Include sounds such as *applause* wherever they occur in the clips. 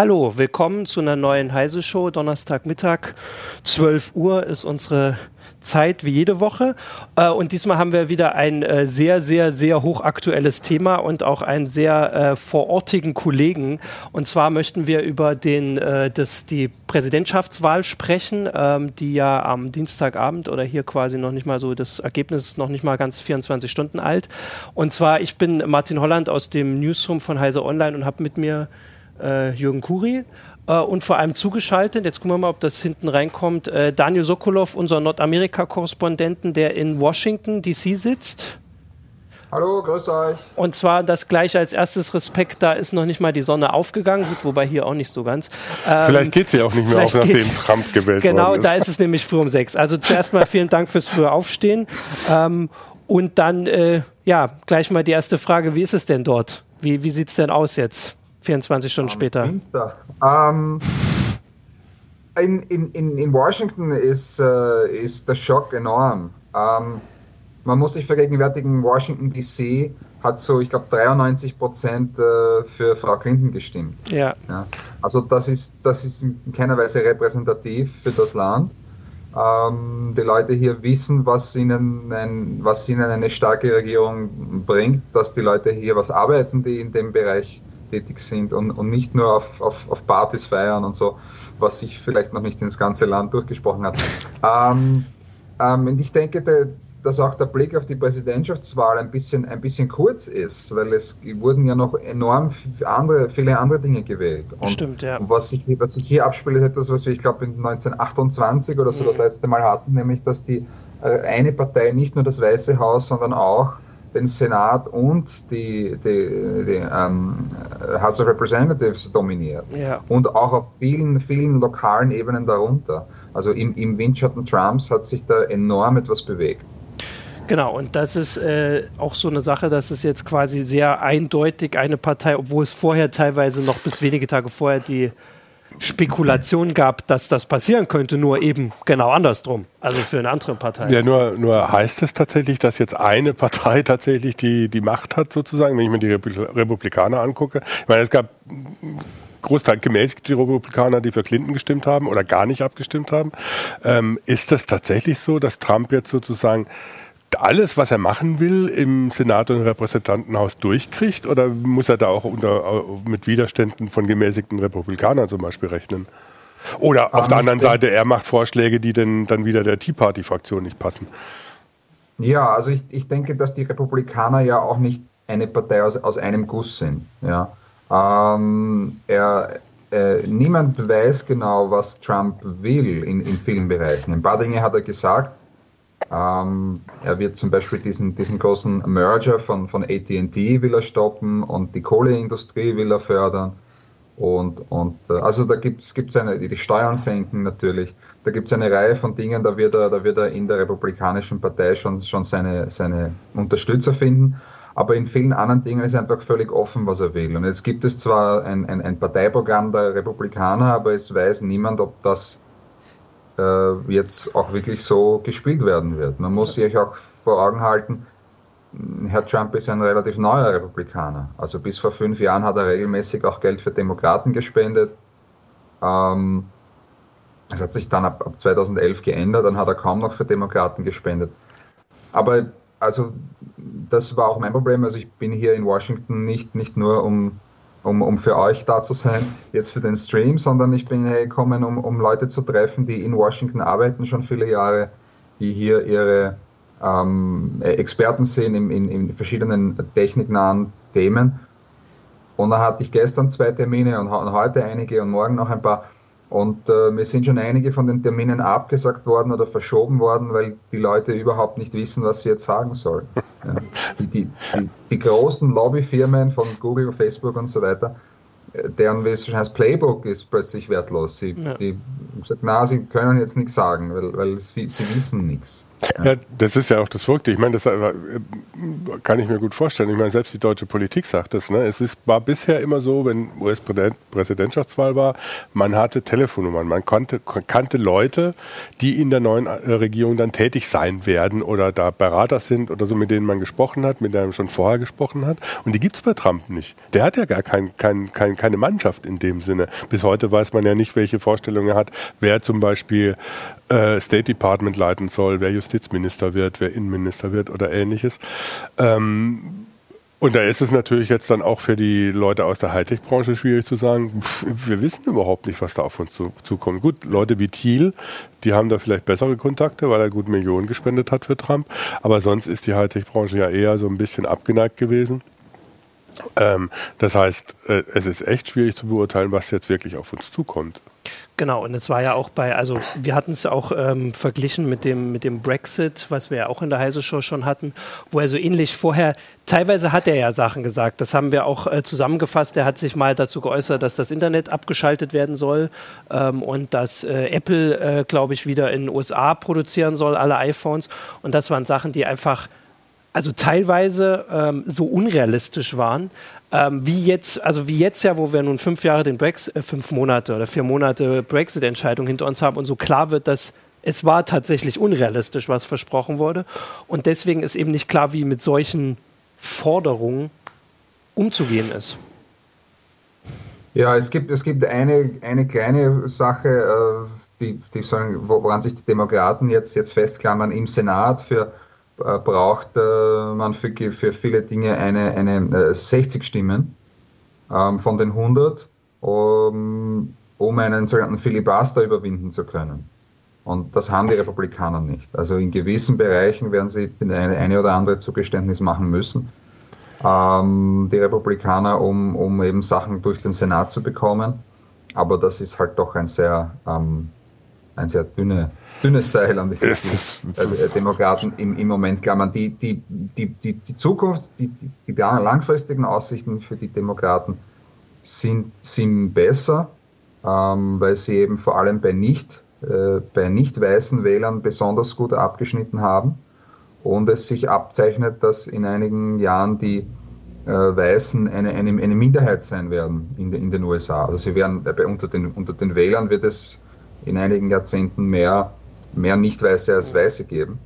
Hallo, willkommen zu einer neuen Heise Show. Donnerstagmittag, 12 Uhr ist unsere Zeit wie jede Woche. Äh, und diesmal haben wir wieder ein äh, sehr, sehr, sehr hochaktuelles Thema und auch einen sehr äh, vorortigen Kollegen. Und zwar möchten wir über den, das, die Präsidentschaftswahl sprechen, ähm, die ja am Dienstagabend oder hier quasi noch nicht mal so, das Ergebnis ist noch nicht mal ganz 24 Stunden alt. Und zwar, ich bin Martin Holland aus dem Newsroom von Heise Online und habe mit mir äh, Jürgen Kuri äh, und vor allem zugeschaltet, jetzt gucken wir mal, ob das hinten reinkommt, äh, Daniel Sokolov, unser Nordamerika-Korrespondenten, der in Washington DC sitzt. Hallo, grüß euch. Und zwar das gleiche als erstes Respekt, da ist noch nicht mal die Sonne aufgegangen, gut, wobei hier auch nicht so ganz. Ähm, vielleicht geht sie auch nicht mehr auf, nachdem Trump gewählt genau, worden ist. Genau, da ist es nämlich früh um sechs. Also zuerst mal vielen Dank fürs frühe Aufstehen. Ähm, und dann, äh, ja, gleich mal die erste Frage, wie ist es denn dort? Wie, wie sieht es denn aus jetzt? 24 Stunden später. Ähm, in, in, in Washington ist, äh, ist der Schock enorm. Ähm, man muss sich vergegenwärtigen, Washington DC hat so, ich glaube, 93 Prozent äh, für Frau Clinton gestimmt. Ja. ja. Also das ist, das ist in keiner Weise repräsentativ für das Land. Ähm, die Leute hier wissen, was ihnen, ein, was ihnen eine starke Regierung bringt, dass die Leute hier was arbeiten, die in dem Bereich tätig sind und, und nicht nur auf, auf, auf Partys feiern und so, was sich vielleicht noch nicht ins ganze Land durchgesprochen hat. Ähm, ähm, und ich denke, der, dass auch der Blick auf die Präsidentschaftswahl ein bisschen, ein bisschen kurz ist, weil es wurden ja noch enorm andere, viele andere Dinge gewählt. Und, Stimmt, ja. Was sich, was sich hier abspielt, ist etwas, was wir, ich glaube, in 1928 oder so mhm. das letzte Mal hatten, nämlich, dass die äh, eine Partei nicht nur das Weiße Haus, sondern auch den Senat und die, die, die ähm, House of Representatives dominiert. Ja. Und auch auf vielen, vielen lokalen Ebenen darunter. Also im, im Windschatten Trumps hat sich da enorm etwas bewegt. Genau, und das ist äh, auch so eine Sache, dass es jetzt quasi sehr eindeutig eine Partei, obwohl es vorher teilweise noch bis wenige Tage vorher die Spekulation gab, dass das passieren könnte, nur eben genau andersrum. Also für eine andere Partei. Ja, nur, nur heißt es tatsächlich, dass jetzt eine Partei *laughs* tatsächlich die, die Macht hat, sozusagen, wenn ich mir die Republikaner angucke. Ich meine, es gab Großteil gemäßigte Republikaner, die für Clinton gestimmt haben oder gar nicht abgestimmt haben. Ähm, ist das tatsächlich so, dass Trump jetzt sozusagen alles, was er machen will, im Senat und im Repräsentantenhaus durchkriegt? Oder muss er da auch unter, mit Widerständen von gemäßigten Republikanern zum Beispiel rechnen? Oder auf der anderen Seite, er macht Vorschläge, die denn dann wieder der Tea Party-Fraktion nicht passen. Ja, also ich, ich denke, dass die Republikaner ja auch nicht eine Partei aus, aus einem Guss sind. Ja. Ähm, er, äh, niemand weiß genau, was Trump will in, in vielen Bereichen. Ein paar Dinge hat er gesagt, ähm, er wird zum Beispiel diesen, diesen großen Merger von, von ATT will er stoppen und die Kohleindustrie will er fördern. Und, und äh, also da gibt es eine, die Steuern senken natürlich. Da gibt es eine Reihe von Dingen, da wird, er, da wird er in der Republikanischen Partei schon, schon seine, seine Unterstützer finden. Aber in vielen anderen Dingen ist einfach völlig offen, was er will. Und jetzt gibt es zwar ein, ein, ein Parteiprogramm der Republikaner, aber es weiß niemand, ob das äh, jetzt auch wirklich so gespielt werden wird. Man muss sich auch vor Augen halten, Herr Trump ist ein relativ neuer Republikaner. Also bis vor fünf Jahren hat er regelmäßig auch Geld für Demokraten gespendet. Ähm, das hat sich dann ab, ab 2011 geändert, dann hat er kaum noch für Demokraten gespendet. Aber also das war auch mein Problem. Also ich bin hier in Washington nicht, nicht nur um um, um für euch da zu sein, jetzt für den Stream, sondern ich bin gekommen, um, um Leute zu treffen, die in Washington arbeiten, schon viele Jahre, die hier ihre ähm, Experten sind in, in, in verschiedenen techniknahen Themen. Und da hatte ich gestern zwei Termine und heute einige und morgen noch ein paar. Und äh, mir sind schon einige von den Terminen abgesagt worden oder verschoben worden, weil die Leute überhaupt nicht wissen, was sie jetzt sagen sollen. Ja. Die, die, die, die, großen Lobbyfirmen von Google, Facebook und so weiter, deren wie es heißt, Playbook ist plötzlich wertlos. Sie, ja. Die sagen, na, sie können jetzt nichts sagen, weil, weil sie, sie wissen nichts. Ja, das ist ja auch das Verrückte. Ich meine, das äh, kann ich mir gut vorstellen. Ich meine, selbst die deutsche Politik sagt das. Ne? Es ist, war bisher immer so, wenn US-Präsidentschaftswahl war, man hatte Telefonnummern. Man konnte, kannte Leute, die in der neuen äh, Regierung dann tätig sein werden oder da Berater sind oder so, mit denen man gesprochen hat, mit denen man schon vorher gesprochen hat. Und die gibt es bei Trump nicht. Der hat ja gar kein, kein, kein, keine Mannschaft in dem Sinne. Bis heute weiß man ja nicht, welche Vorstellungen er hat, wer zum Beispiel äh, State Department leiten soll, wer Justizminister wird, wer Innenminister wird oder ähnliches. Ähm, und da ist es natürlich jetzt dann auch für die Leute aus der Hightech-Branche schwierig zu sagen, pff, wir wissen überhaupt nicht, was da auf uns zu, zukommt. Gut, Leute wie Thiel, die haben da vielleicht bessere Kontakte, weil er gut Millionen gespendet hat für Trump. Aber sonst ist die Hightech-Branche ja eher so ein bisschen abgeneigt gewesen. Ähm, das heißt, äh, es ist echt schwierig zu beurteilen, was jetzt wirklich auf uns zukommt. Genau, und es war ja auch bei, also wir hatten es auch ähm, verglichen mit dem, mit dem Brexit, was wir ja auch in der Heise Show schon hatten, wo er so ähnlich vorher, teilweise hat er ja Sachen gesagt, das haben wir auch äh, zusammengefasst, er hat sich mal dazu geäußert, dass das Internet abgeschaltet werden soll ähm, und dass äh, Apple, äh, glaube ich, wieder in den USA produzieren soll, alle iPhones und das waren Sachen, die einfach also teilweise ähm, so unrealistisch waren, ähm, wie jetzt, also wie jetzt ja, wo wir nun fünf Jahre den Brexit, äh, fünf Monate oder vier Monate Brexit-Entscheidung hinter uns haben und so klar wird, dass es war tatsächlich unrealistisch, was versprochen wurde. Und deswegen ist eben nicht klar, wie mit solchen Forderungen umzugehen ist. Ja, es gibt, es gibt eine, eine kleine Sache, äh, die, die sollen, woran sich die Demokraten jetzt, jetzt festklammern im Senat für braucht äh, man für, für viele Dinge eine, eine 60 äh, Stimmen ähm, von den 100, um, um einen sogenannten Filibuster überwinden zu können. Und das haben die Republikaner nicht. Also in gewissen Bereichen werden sie eine, eine oder andere Zugeständnis machen müssen. Ähm, die Republikaner, um, um eben Sachen durch den Senat zu bekommen. Aber das ist halt doch ein sehr, ähm, ein sehr dünne, dünnes Seil an die äh, Demokraten im, im Moment klammern. Die, die, die, die, die Zukunft, die, die, die langfristigen Aussichten für die Demokraten sind, sind besser, ähm, weil sie eben vor allem bei nicht, äh, bei nicht weißen Wählern besonders gut abgeschnitten haben und es sich abzeichnet, dass in einigen Jahren die äh, Weißen eine, eine, eine Minderheit sein werden in, de, in den USA. Also sie werden bei, unter, den, unter den Wählern wird es in einigen Jahrzehnten mehr mehr Nicht-Weiße als Weiße geben.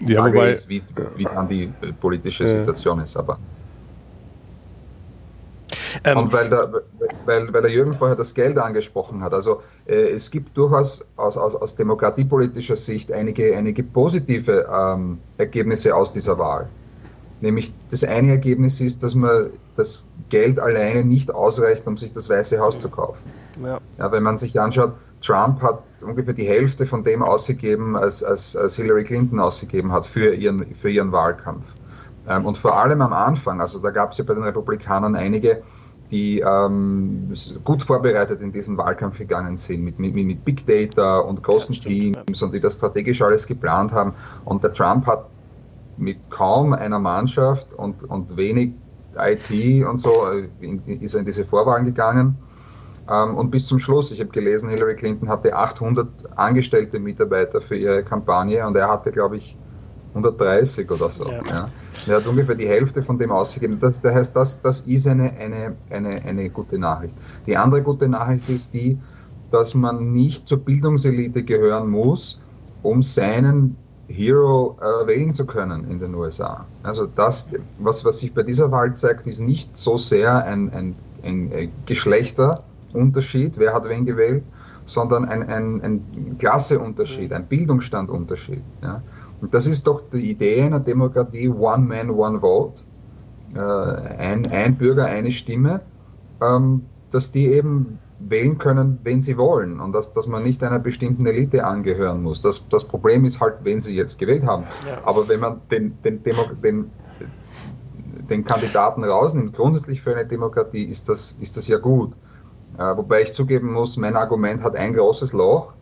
Die Frage wobei, ist, wie, wie dann die politische Situation ist, aber. Ähm, und weil der, weil, weil der Jürgen vorher das Geld angesprochen hat, also äh, es gibt durchaus aus, aus, aus demokratiepolitischer Sicht einige, einige positive ähm, Ergebnisse aus dieser Wahl. Nämlich das eine Ergebnis ist, dass man das Geld alleine nicht ausreicht, um sich das Weiße Haus zu kaufen. Ja. ja. wenn man sich anschaut, Trump hat ungefähr die Hälfte von dem ausgegeben, als, als, als Hillary Clinton ausgegeben hat für ihren, für ihren Wahlkampf. Ähm, und vor allem am Anfang, also da gab es ja bei den Republikanern einige, die ähm, gut vorbereitet in diesen Wahlkampf gegangen sind, mit, mit, mit Big Data und großen ja, Teams und die das strategisch alles geplant haben. Und der Trump hat mit kaum einer Mannschaft und, und wenig IT und so in, ist er in diese Vorwahlen gegangen. Ähm, und bis zum Schluss, ich habe gelesen, Hillary Clinton hatte 800 angestellte Mitarbeiter für ihre Kampagne und er hatte, glaube ich, 130 oder so. Ja. ja. Er hat ungefähr die Hälfte von dem ausgegeben. Das, das heißt, das, das ist eine, eine, eine, eine gute Nachricht. Die andere gute Nachricht ist die, dass man nicht zur Bildungselite gehören muss, um seinen Hero äh, wählen zu können in den USA. Also das, was, was sich bei dieser Wahl zeigt, ist nicht so sehr ein, ein, ein Geschlechterunterschied, wer hat wen gewählt, sondern ein, ein, ein Klasseunterschied, ein Bildungsstandunterschied. Ja? Und das ist doch die Idee einer Demokratie, One Man, One Vote, äh, ein, ein Bürger, eine Stimme, ähm, dass die eben wählen können, wen sie wollen und dass, dass man nicht einer bestimmten Elite angehören muss. Das, das Problem ist halt, wen sie jetzt gewählt haben. Ja. Aber wenn man den, den, Demo, den, den Kandidaten rausnimmt, grundsätzlich für eine Demokratie, ist das, ist das ja gut. Äh, wobei ich zugeben muss, mein Argument hat ein großes Loch.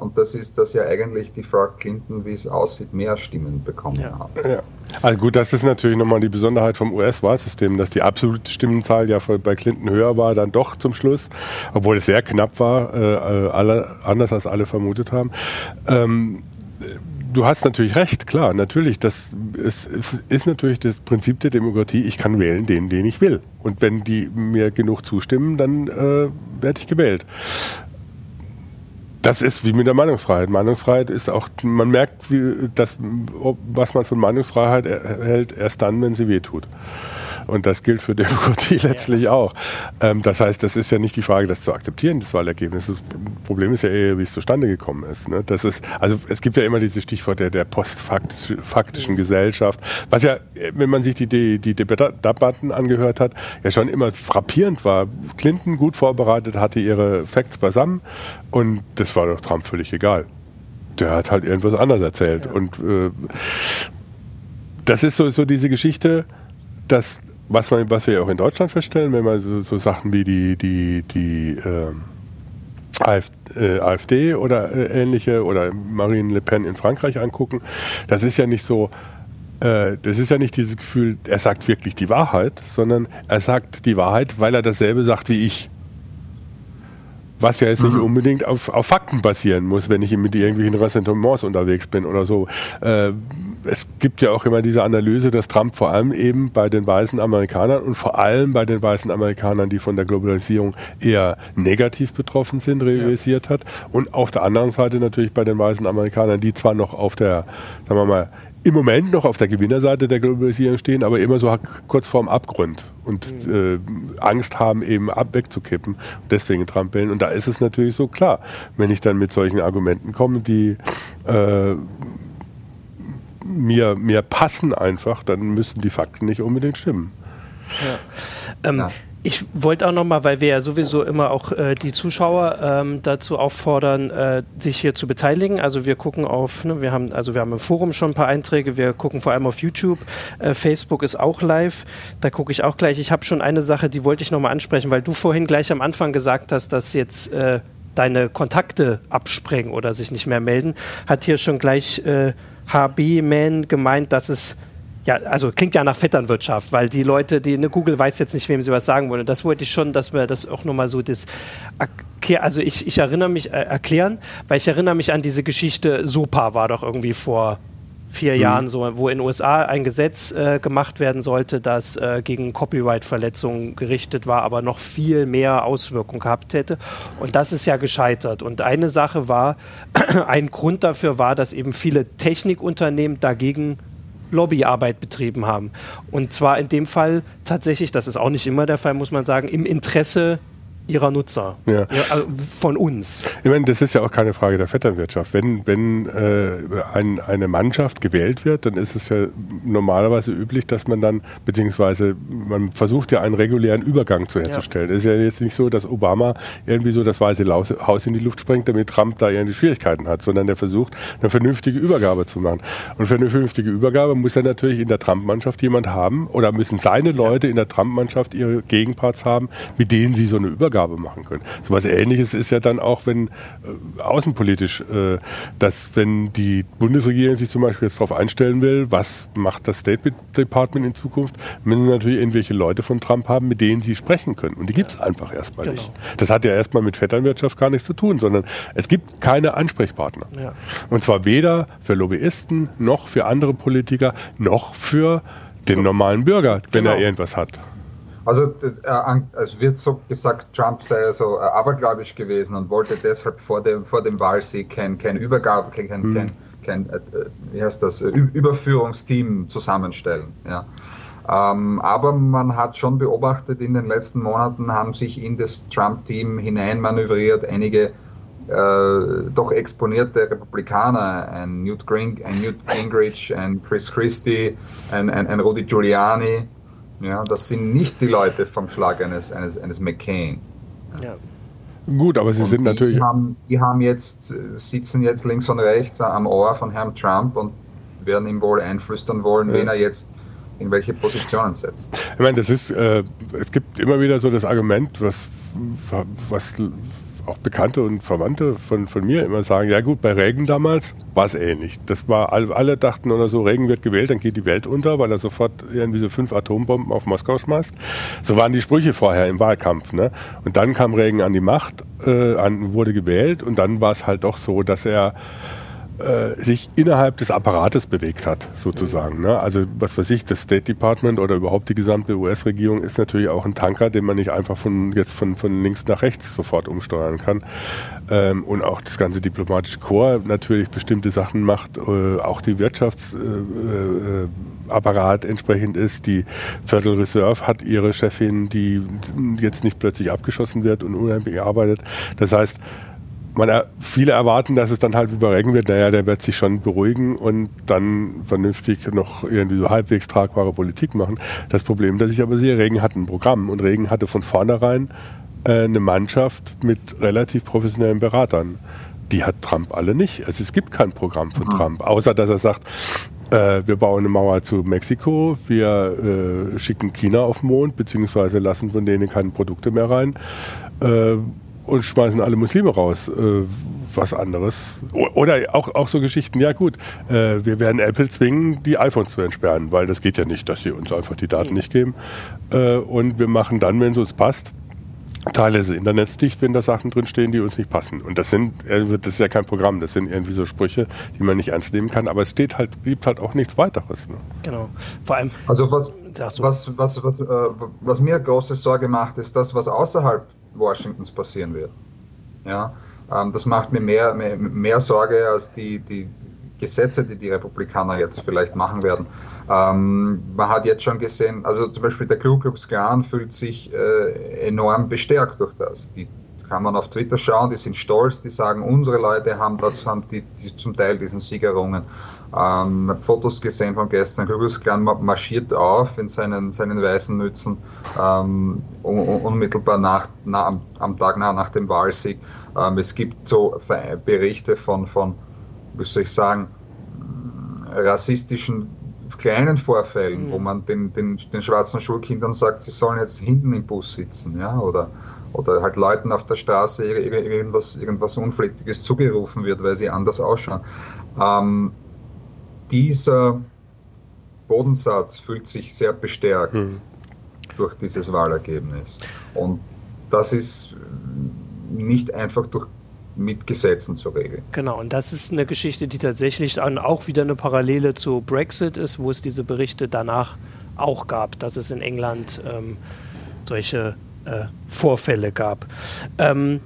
Und das ist, dass ja eigentlich die Frau Clinton, wie es aussieht, mehr Stimmen bekommen ja. hat. Ja. Also gut, das ist natürlich nochmal die Besonderheit vom US-Wahlsystem, dass die absolute Stimmenzahl ja bei Clinton höher war, dann doch zum Schluss, obwohl es sehr knapp war, äh, alle, anders als alle vermutet haben. Ähm, du hast natürlich recht, klar, natürlich. Das ist, ist, natürlich das Prinzip der Demokratie. Ich kann wählen den, den ich will. Und wenn die mir genug zustimmen, dann äh, werde ich gewählt. Das ist wie mit der Meinungsfreiheit. Meinungsfreiheit ist auch, man merkt, wie, das, was man von Meinungsfreiheit erhält, erst dann, wenn sie wehtut. Und das gilt für *laughs* Demokratie letztlich ja. auch. Ähm, das heißt, das ist ja nicht die Frage, das zu akzeptieren, das Wahlergebnis. Das Problem ist ja eher, wie es zustande gekommen ist. Ne? Das ist also es gibt ja immer dieses Stichwort der, der postfaktischen Gesellschaft, was ja, wenn man sich die, die, die Debatten angehört hat, ja schon immer frappierend war. Clinton gut vorbereitet, hatte ihre Facts beisammen und das war doch Trump völlig egal. Der hat halt irgendwas anderes erzählt. Ja. Und äh, das ist so, so diese Geschichte, dass was, man, was wir ja auch in Deutschland feststellen, wenn man so, so Sachen wie die, die, die äh, AfD, äh, AfD oder äh, ähnliche oder Marine Le Pen in Frankreich angucken, das ist ja nicht so, äh, das ist ja nicht dieses Gefühl, er sagt wirklich die Wahrheit, sondern er sagt die Wahrheit, weil er dasselbe sagt wie ich. Was ja jetzt nicht mhm. unbedingt auf, auf Fakten basieren muss, wenn ich mit irgendwelchen Ressentiments unterwegs bin oder so. Äh, es gibt ja auch immer diese Analyse, dass Trump vor allem eben bei den weißen Amerikanern und vor allem bei den weißen Amerikanern, die von der Globalisierung eher negativ betroffen sind, realisiert ja. hat. Und auf der anderen Seite natürlich bei den weißen Amerikanern, die zwar noch auf der, sagen wir mal, im Moment noch auf der Gewinnerseite der Globalisierung stehen, aber immer so kurz vorm Abgrund und mhm. äh, Angst haben, eben ab wegzukippen und deswegen Trump wählen. Und da ist es natürlich so klar, wenn ich dann mit solchen Argumenten komme, die äh, mir, mir passen einfach, dann müssen die Fakten nicht unbedingt stimmen. Ja. Ähm, ja. Ich wollte auch nochmal, weil wir ja sowieso immer auch äh, die Zuschauer ähm, dazu auffordern, äh, sich hier zu beteiligen. Also wir gucken auf, ne, wir haben, also wir haben im Forum schon ein paar Einträge, wir gucken vor allem auf YouTube. Äh, Facebook ist auch live. Da gucke ich auch gleich. Ich habe schon eine Sache, die wollte ich nochmal ansprechen, weil du vorhin gleich am Anfang gesagt hast, dass jetzt äh, deine Kontakte absprengen oder sich nicht mehr melden. Hat hier schon gleich HB-Man gemeint, dass es ja, also klingt ja nach Vetternwirtschaft, weil die Leute, die, ne, Google weiß jetzt nicht, wem sie was sagen wollen. Und das wollte ich schon, dass wir das auch nochmal so das, also ich, ich erinnere mich, äh, erklären, weil ich erinnere mich an diese Geschichte, SOPA war doch irgendwie vor vier mhm. Jahren so, wo in den USA ein Gesetz äh, gemacht werden sollte, das äh, gegen Copyright-Verletzungen gerichtet war, aber noch viel mehr Auswirkungen gehabt hätte. Und das ist ja gescheitert. Und eine Sache war, *clears throat* ein Grund dafür war, dass eben viele Technikunternehmen dagegen Lobbyarbeit betrieben haben. Und zwar in dem Fall tatsächlich, das ist auch nicht immer der Fall, muss man sagen, im Interesse ihrer Nutzer, ja. also von uns. Ich meine, das ist ja auch keine Frage der Vetternwirtschaft. Wenn, wenn äh, ein, eine Mannschaft gewählt wird, dann ist es ja normalerweise üblich, dass man dann, beziehungsweise man versucht ja einen regulären Übergang zu herzustellen. Ja. Es ist ja jetzt nicht so, dass Obama irgendwie so das Weiße Haus in die Luft sprengt, damit Trump da irgendwie Schwierigkeiten hat, sondern der versucht, eine vernünftige Übergabe zu machen. Und für eine vernünftige Übergabe muss er natürlich in der Trump-Mannschaft jemand haben oder müssen seine Leute in der Trump-Mannschaft ihre Gegenparts haben, mit denen sie so eine Übergabe Übergabe machen können. So was Ähnliches ist ja dann auch, wenn äh, außenpolitisch, äh, dass wenn die Bundesregierung sich zum Beispiel jetzt darauf einstellen will, was macht das State Department in Zukunft, müssen sie natürlich irgendwelche Leute von Trump haben, mit denen sie sprechen können. Und die gibt es einfach erstmal genau. nicht. Das hat ja erstmal mit Vetternwirtschaft gar nichts zu tun, sondern es gibt keine Ansprechpartner. Ja. Und zwar weder für Lobbyisten noch für andere Politiker noch für den normalen Bürger, wenn genau. er irgendwas hat. Also das, äh, es wird so gesagt, Trump sei so äh, abergläubisch gewesen und wollte deshalb vor dem, vor dem Wahlsieg kein, kein Übergabe, kein, kein, mhm. kein, kein äh, wie heißt das, Überführungsteam zusammenstellen. Ja. Ähm, aber man hat schon beobachtet, in den letzten Monaten haben sich in das Trump-Team hineinmanövriert einige äh, doch exponierte Republikaner, ein Newt, Gring, ein Newt Gingrich, ein Chris Christie, ein, ein, ein Rudy Giuliani, ja, das sind nicht die Leute vom Schlag eines, eines, eines McCain. Ja. Gut, aber sie und sind die natürlich. Haben, die haben jetzt, sitzen jetzt links und rechts am Ohr von Herrn Trump und werden ihm wohl einflüstern wollen, ja. wen er jetzt in welche Positionen setzt. Ich meine, das ist, äh, es gibt immer wieder so das Argument, was, was auch Bekannte und Verwandte von, von mir immer sagen, ja gut, bei Regen damals war es ähnlich. Das war, alle dachten oder so, Regen wird gewählt, dann geht die Welt unter, weil er sofort irgendwie so fünf Atombomben auf Moskau schmeißt. So waren die Sprüche vorher im Wahlkampf. Ne? Und dann kam Regen an die Macht, äh, an, wurde gewählt und dann war es halt doch so, dass er äh, sich innerhalb des Apparates bewegt hat, sozusagen. Ne? Also was weiß ich, das State Department oder überhaupt die gesamte US-Regierung ist natürlich auch ein Tanker, den man nicht einfach von jetzt von, von links nach rechts sofort umsteuern kann. Ähm, und auch das ganze diplomatische Korps natürlich bestimmte Sachen macht, äh, auch die Wirtschaftsapparat äh, äh, entsprechend ist. Die Federal Reserve hat ihre Chefin, die jetzt nicht plötzlich abgeschossen wird und unheimlich arbeitet. Das heißt, man, viele erwarten, dass es dann halt über Regen wird. Naja, der wird sich schon beruhigen und dann vernünftig noch irgendwie so halbwegs tragbare Politik machen. Das Problem, dass ich aber sehe, Regen hat ein Programm und Regen hatte von vornherein äh, eine Mannschaft mit relativ professionellen Beratern. Die hat Trump alle nicht. Also es gibt kein Programm von mhm. Trump, außer dass er sagt, äh, wir bauen eine Mauer zu Mexiko, wir äh, schicken China auf den Mond, beziehungsweise lassen von denen keine Produkte mehr rein. Äh, und schmeißen alle Muslime raus. Äh, was anderes. Oder auch, auch so Geschichten, ja gut, äh, wir werden Apple zwingen, die iPhones zu entsperren, weil das geht ja nicht, dass sie uns einfach die Daten nicht geben. Äh, und wir machen dann, wenn es uns passt, Teile des Internets dicht, wenn da Sachen drinstehen, die uns nicht passen. Und das sind, äh, das ist ja kein Programm, das sind irgendwie so Sprüche, die man nicht ernst nehmen kann, aber es steht halt, gibt halt auch nichts weiteres. Ne? Genau. Vor allem. Also was, was, was, was, äh, was mir große Sorge macht, ist das, was außerhalb Washingtons passieren wird. Ja, ähm, das macht mir mehr, mehr, mehr Sorge als die, die Gesetze, die die Republikaner jetzt vielleicht machen werden. Ähm, man hat jetzt schon gesehen, also zum Beispiel der Ku Klux Klan fühlt sich äh, enorm bestärkt durch das. Die kann man auf Twitter schauen, die sind stolz, die sagen, unsere Leute haben, das, haben die, die zum Teil diesen Sieg errungen. Ähm, habe Fotos gesehen von gestern. Kürbisclan marschiert auf in seinen, seinen weißen Mützen ähm, unmittelbar nach, na, am, am, Tag nach, nach dem Wahlsieg. Ähm, es gibt so Berichte von, von, wie soll ich sagen, rassistischen kleinen Vorfällen, mhm. wo man den, den, den schwarzen Schulkindern sagt, sie sollen jetzt hinten im Bus sitzen, ja, oder, oder halt Leuten auf der Straße irgendwas, irgendwas Unflätiges zugerufen wird, weil sie anders ausschauen. Ähm, dieser Bodensatz fühlt sich sehr bestärkt hm. durch dieses Wahlergebnis. Und das ist nicht einfach durch mit Gesetzen zu regeln. Genau, und das ist eine Geschichte, die tatsächlich auch wieder eine Parallele zu Brexit ist, wo es diese Berichte danach auch gab, dass es in England ähm, solche äh, Vorfälle gab. Ähm,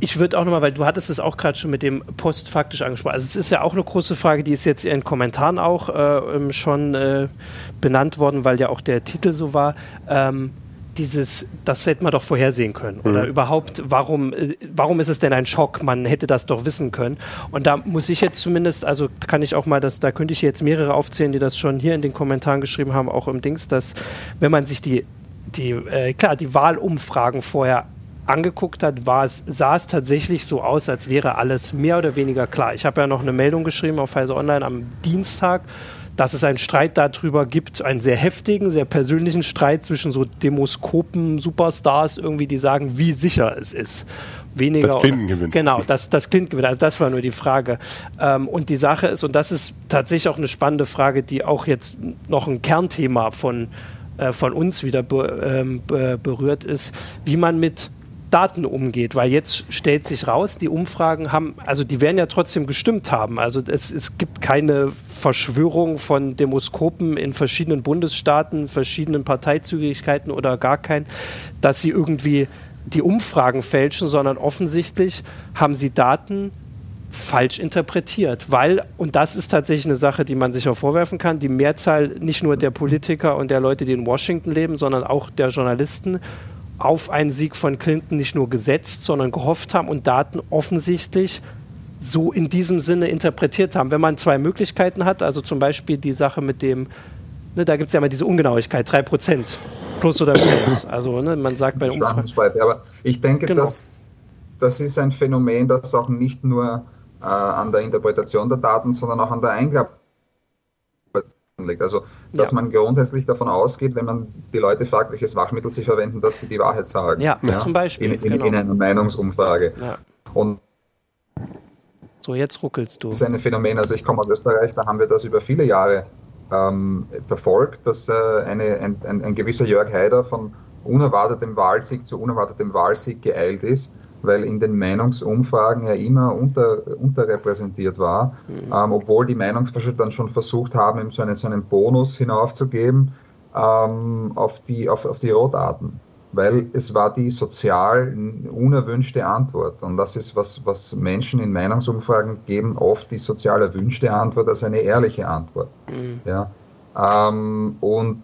ich würde auch nochmal, weil du hattest es auch gerade schon mit dem Post faktisch angesprochen. Also es ist ja auch eine große Frage, die ist jetzt in Kommentaren auch äh, ähm, schon äh, benannt worden, weil ja auch der Titel so war. Ähm, dieses, das hätte man doch vorhersehen können. Oder mhm. überhaupt, warum, äh, warum ist es denn ein Schock? Man hätte das doch wissen können. Und da muss ich jetzt zumindest, also kann ich auch mal, das, da könnte ich jetzt mehrere aufzählen, die das schon hier in den Kommentaren geschrieben haben, auch im Dings, dass wenn man sich die, die äh, klar, die Wahlumfragen vorher angeguckt hat, war es, sah es tatsächlich so aus, als wäre alles mehr oder weniger klar. Ich habe ja noch eine Meldung geschrieben auf Pfizer Online am Dienstag, dass es einen Streit darüber gibt, einen sehr heftigen, sehr persönlichen Streit zwischen so Demoskopen-Superstars irgendwie, die sagen, wie sicher es ist. Weniger das Clinton gewinnt. Genau, das, das Clinton gewinnt. Also das war nur die Frage. Ähm, und die Sache ist, und das ist tatsächlich auch eine spannende Frage, die auch jetzt noch ein Kernthema von, äh, von uns wieder be, be, berührt ist, wie man mit Daten umgeht, weil jetzt stellt sich raus, die Umfragen haben, also die werden ja trotzdem gestimmt haben. Also es, es gibt keine Verschwörung von Demoskopen in verschiedenen Bundesstaaten, verschiedenen Parteizügigkeiten oder gar kein, dass sie irgendwie die Umfragen fälschen, sondern offensichtlich haben sie Daten falsch interpretiert, weil, und das ist tatsächlich eine Sache, die man sich auch vorwerfen kann, die Mehrzahl nicht nur der Politiker und der Leute, die in Washington leben, sondern auch der Journalisten auf einen Sieg von Clinton nicht nur gesetzt, sondern gehofft haben und Daten offensichtlich so in diesem Sinne interpretiert haben. Wenn man zwei Möglichkeiten hat, also zum Beispiel die Sache mit dem, ne, da gibt es ja immer diese Ungenauigkeit, 3%. Plus oder minus. Also ne, man sagt bei Umfragen. Aber ich denke, genau. dass das ist ein Phänomen, das auch nicht nur äh, an der Interpretation der Daten, sondern auch an der Eingabe liegt. Also, dass ja. man grundsätzlich davon ausgeht, wenn man die Leute fragt, welches Waschmittel sie verwenden, dass sie die Wahrheit sagen. Ja, ja? zum Beispiel. In, in, genau. in einer Meinungsumfrage. Ja. Und so, jetzt ruckelst du. Das ist ein Phänomen. Also, ich komme aus Österreich, da haben wir das über viele Jahre ähm, verfolgt, dass äh, eine, ein, ein, ein, gewisser Jörg Haider von unerwartetem Wahlsieg zu unerwartetem Wahlsieg geeilt ist weil in den Meinungsumfragen er immer unter, unterrepräsentiert war, mhm. ähm, obwohl die Meinungsforscher dann schon versucht haben, ihm so einen, so einen Bonus hinaufzugeben ähm, auf, die, auf, auf die Rotarten. Weil es war die sozial unerwünschte Antwort. Und das ist, was, was Menschen in Meinungsumfragen geben, oft die sozial erwünschte Antwort als eine ehrliche Antwort. Mhm. Ja? Ähm, und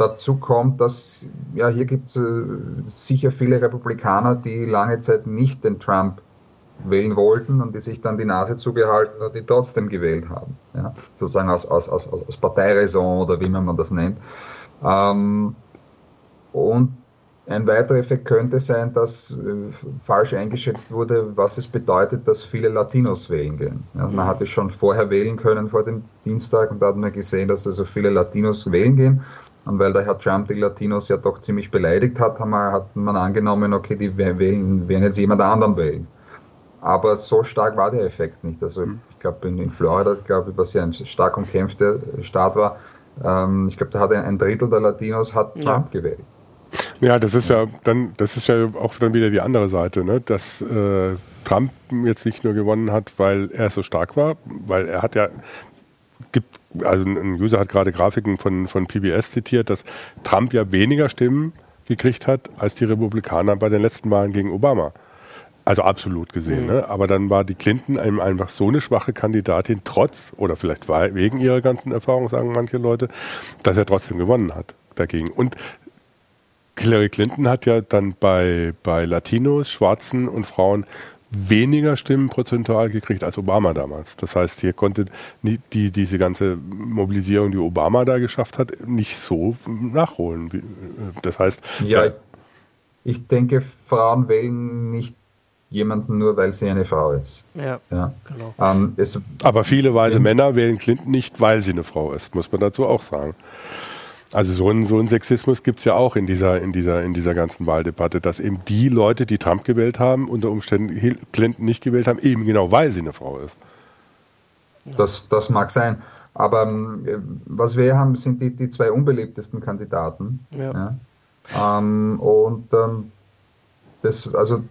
Dazu kommt, dass ja, hier gibt es äh, sicher viele Republikaner, die lange Zeit nicht den Trump wählen wollten und die sich dann die Nase zugehalten und die trotzdem gewählt haben. Ja, sozusagen aus, aus, aus, aus Parteiräson oder wie man das nennt. Ähm, und ein weiterer Effekt könnte sein, dass äh, falsch eingeschätzt wurde, was es bedeutet, dass viele Latinos wählen gehen. Ja, man hatte schon vorher wählen können vor dem Dienstag und da hat man gesehen, dass also viele Latinos wählen gehen. Und weil der Herr Trump die Latinos ja doch ziemlich beleidigt hat, hat man angenommen, okay, die wählen, werden jetzt jemand anderen wählen. Aber so stark war der Effekt nicht. Also mhm. ich glaube in, in, Florida, glaube ich, was ja ein stark umkämpfter Staat war, ähm, ich glaube, da hat ein Drittel der Latinos hat ja. Trump gewählt. Ja, das ist ja dann, das ist ja auch dann wieder die andere Seite, ne? dass äh, Trump jetzt nicht nur gewonnen hat, weil er so stark war, weil er hat ja gibt, also ein User hat gerade Grafiken von, von PBS zitiert, dass Trump ja weniger Stimmen gekriegt hat als die Republikaner bei den letzten Wahlen gegen Obama. Also absolut gesehen. Mhm. Ne? Aber dann war die Clinton einfach so eine schwache Kandidatin, trotz oder vielleicht wegen ihrer ganzen Erfahrung, sagen manche Leute, dass er trotzdem gewonnen hat dagegen. Und Hillary Clinton hat ja dann bei, bei Latinos, Schwarzen und Frauen weniger Stimmen prozentual gekriegt als Obama damals. Das heißt, hier konnte die, die, diese ganze Mobilisierung, die Obama da geschafft hat, nicht so nachholen. Das heißt. Ja, ich, ich denke, Frauen wählen nicht jemanden nur, weil sie eine Frau ist. Ja, ja. genau. Ähm, es, Aber viele weise Männer wählen Clinton nicht, weil sie eine Frau ist, muss man dazu auch sagen. Also so ein, so ein Sexismus gibt es ja auch in dieser, in, dieser, in dieser ganzen Wahldebatte, dass eben die Leute, die Trump gewählt haben, unter Umständen Clinton nicht gewählt haben, eben genau weil sie eine Frau ist. Das, das mag sein. Aber äh, was wir haben, sind die, die zwei unbeliebtesten Kandidaten. Ja. ja. Ähm, und ähm, das, also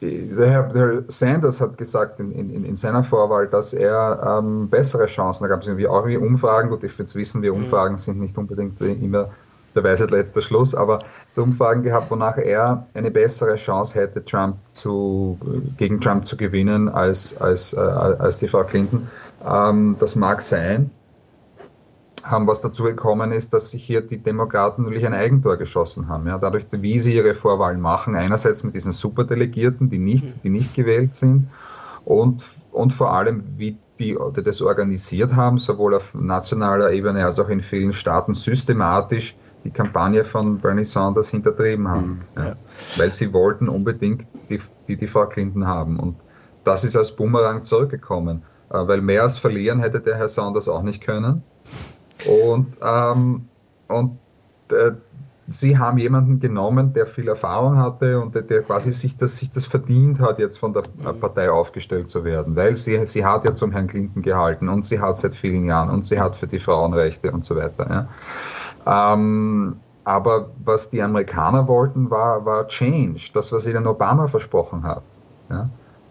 Herr, der Herr, Sanders hat gesagt in, in, in seiner Vorwahl, dass er ähm, bessere Chancen, da gab es irgendwie auch wie Umfragen, gut, ich würde wissen, wir mhm. Umfragen sind nicht unbedingt immer der Weisheit letzter Schluss, aber Umfragen gehabt, wonach er eine bessere Chance hätte, Trump zu, gegen Trump zu gewinnen als, als, äh, als die Frau Clinton. Ähm, das mag sein haben, was dazu gekommen ist, dass sich hier die Demokraten natürlich ein Eigentor geschossen haben. Ja, dadurch, wie sie ihre Vorwahlen machen, einerseits mit diesen Superdelegierten, die nicht, die nicht gewählt sind, und, und vor allem, wie die, die das organisiert haben, sowohl auf nationaler Ebene als auch in vielen Staaten systematisch die Kampagne von Bernie Sanders hintertrieben haben. Mhm. Ja, weil sie wollten unbedingt die, die, die Frau Clinton haben. Und das ist als Bumerang zurückgekommen. Äh, weil mehr als verlieren hätte der Herr Sanders auch nicht können. Und, ähm, und äh, sie haben jemanden genommen, der viel Erfahrung hatte und der, der, quasi sich das, sich das verdient hat, jetzt von der Partei aufgestellt zu werden, weil sie, sie hat ja zum Herrn Clinton gehalten und sie hat seit vielen Jahren und sie hat für die Frauenrechte und so weiter. Ja. Ähm, aber was die Amerikaner wollten, war, war Change, das, was ihnen Obama versprochen hat. Ja.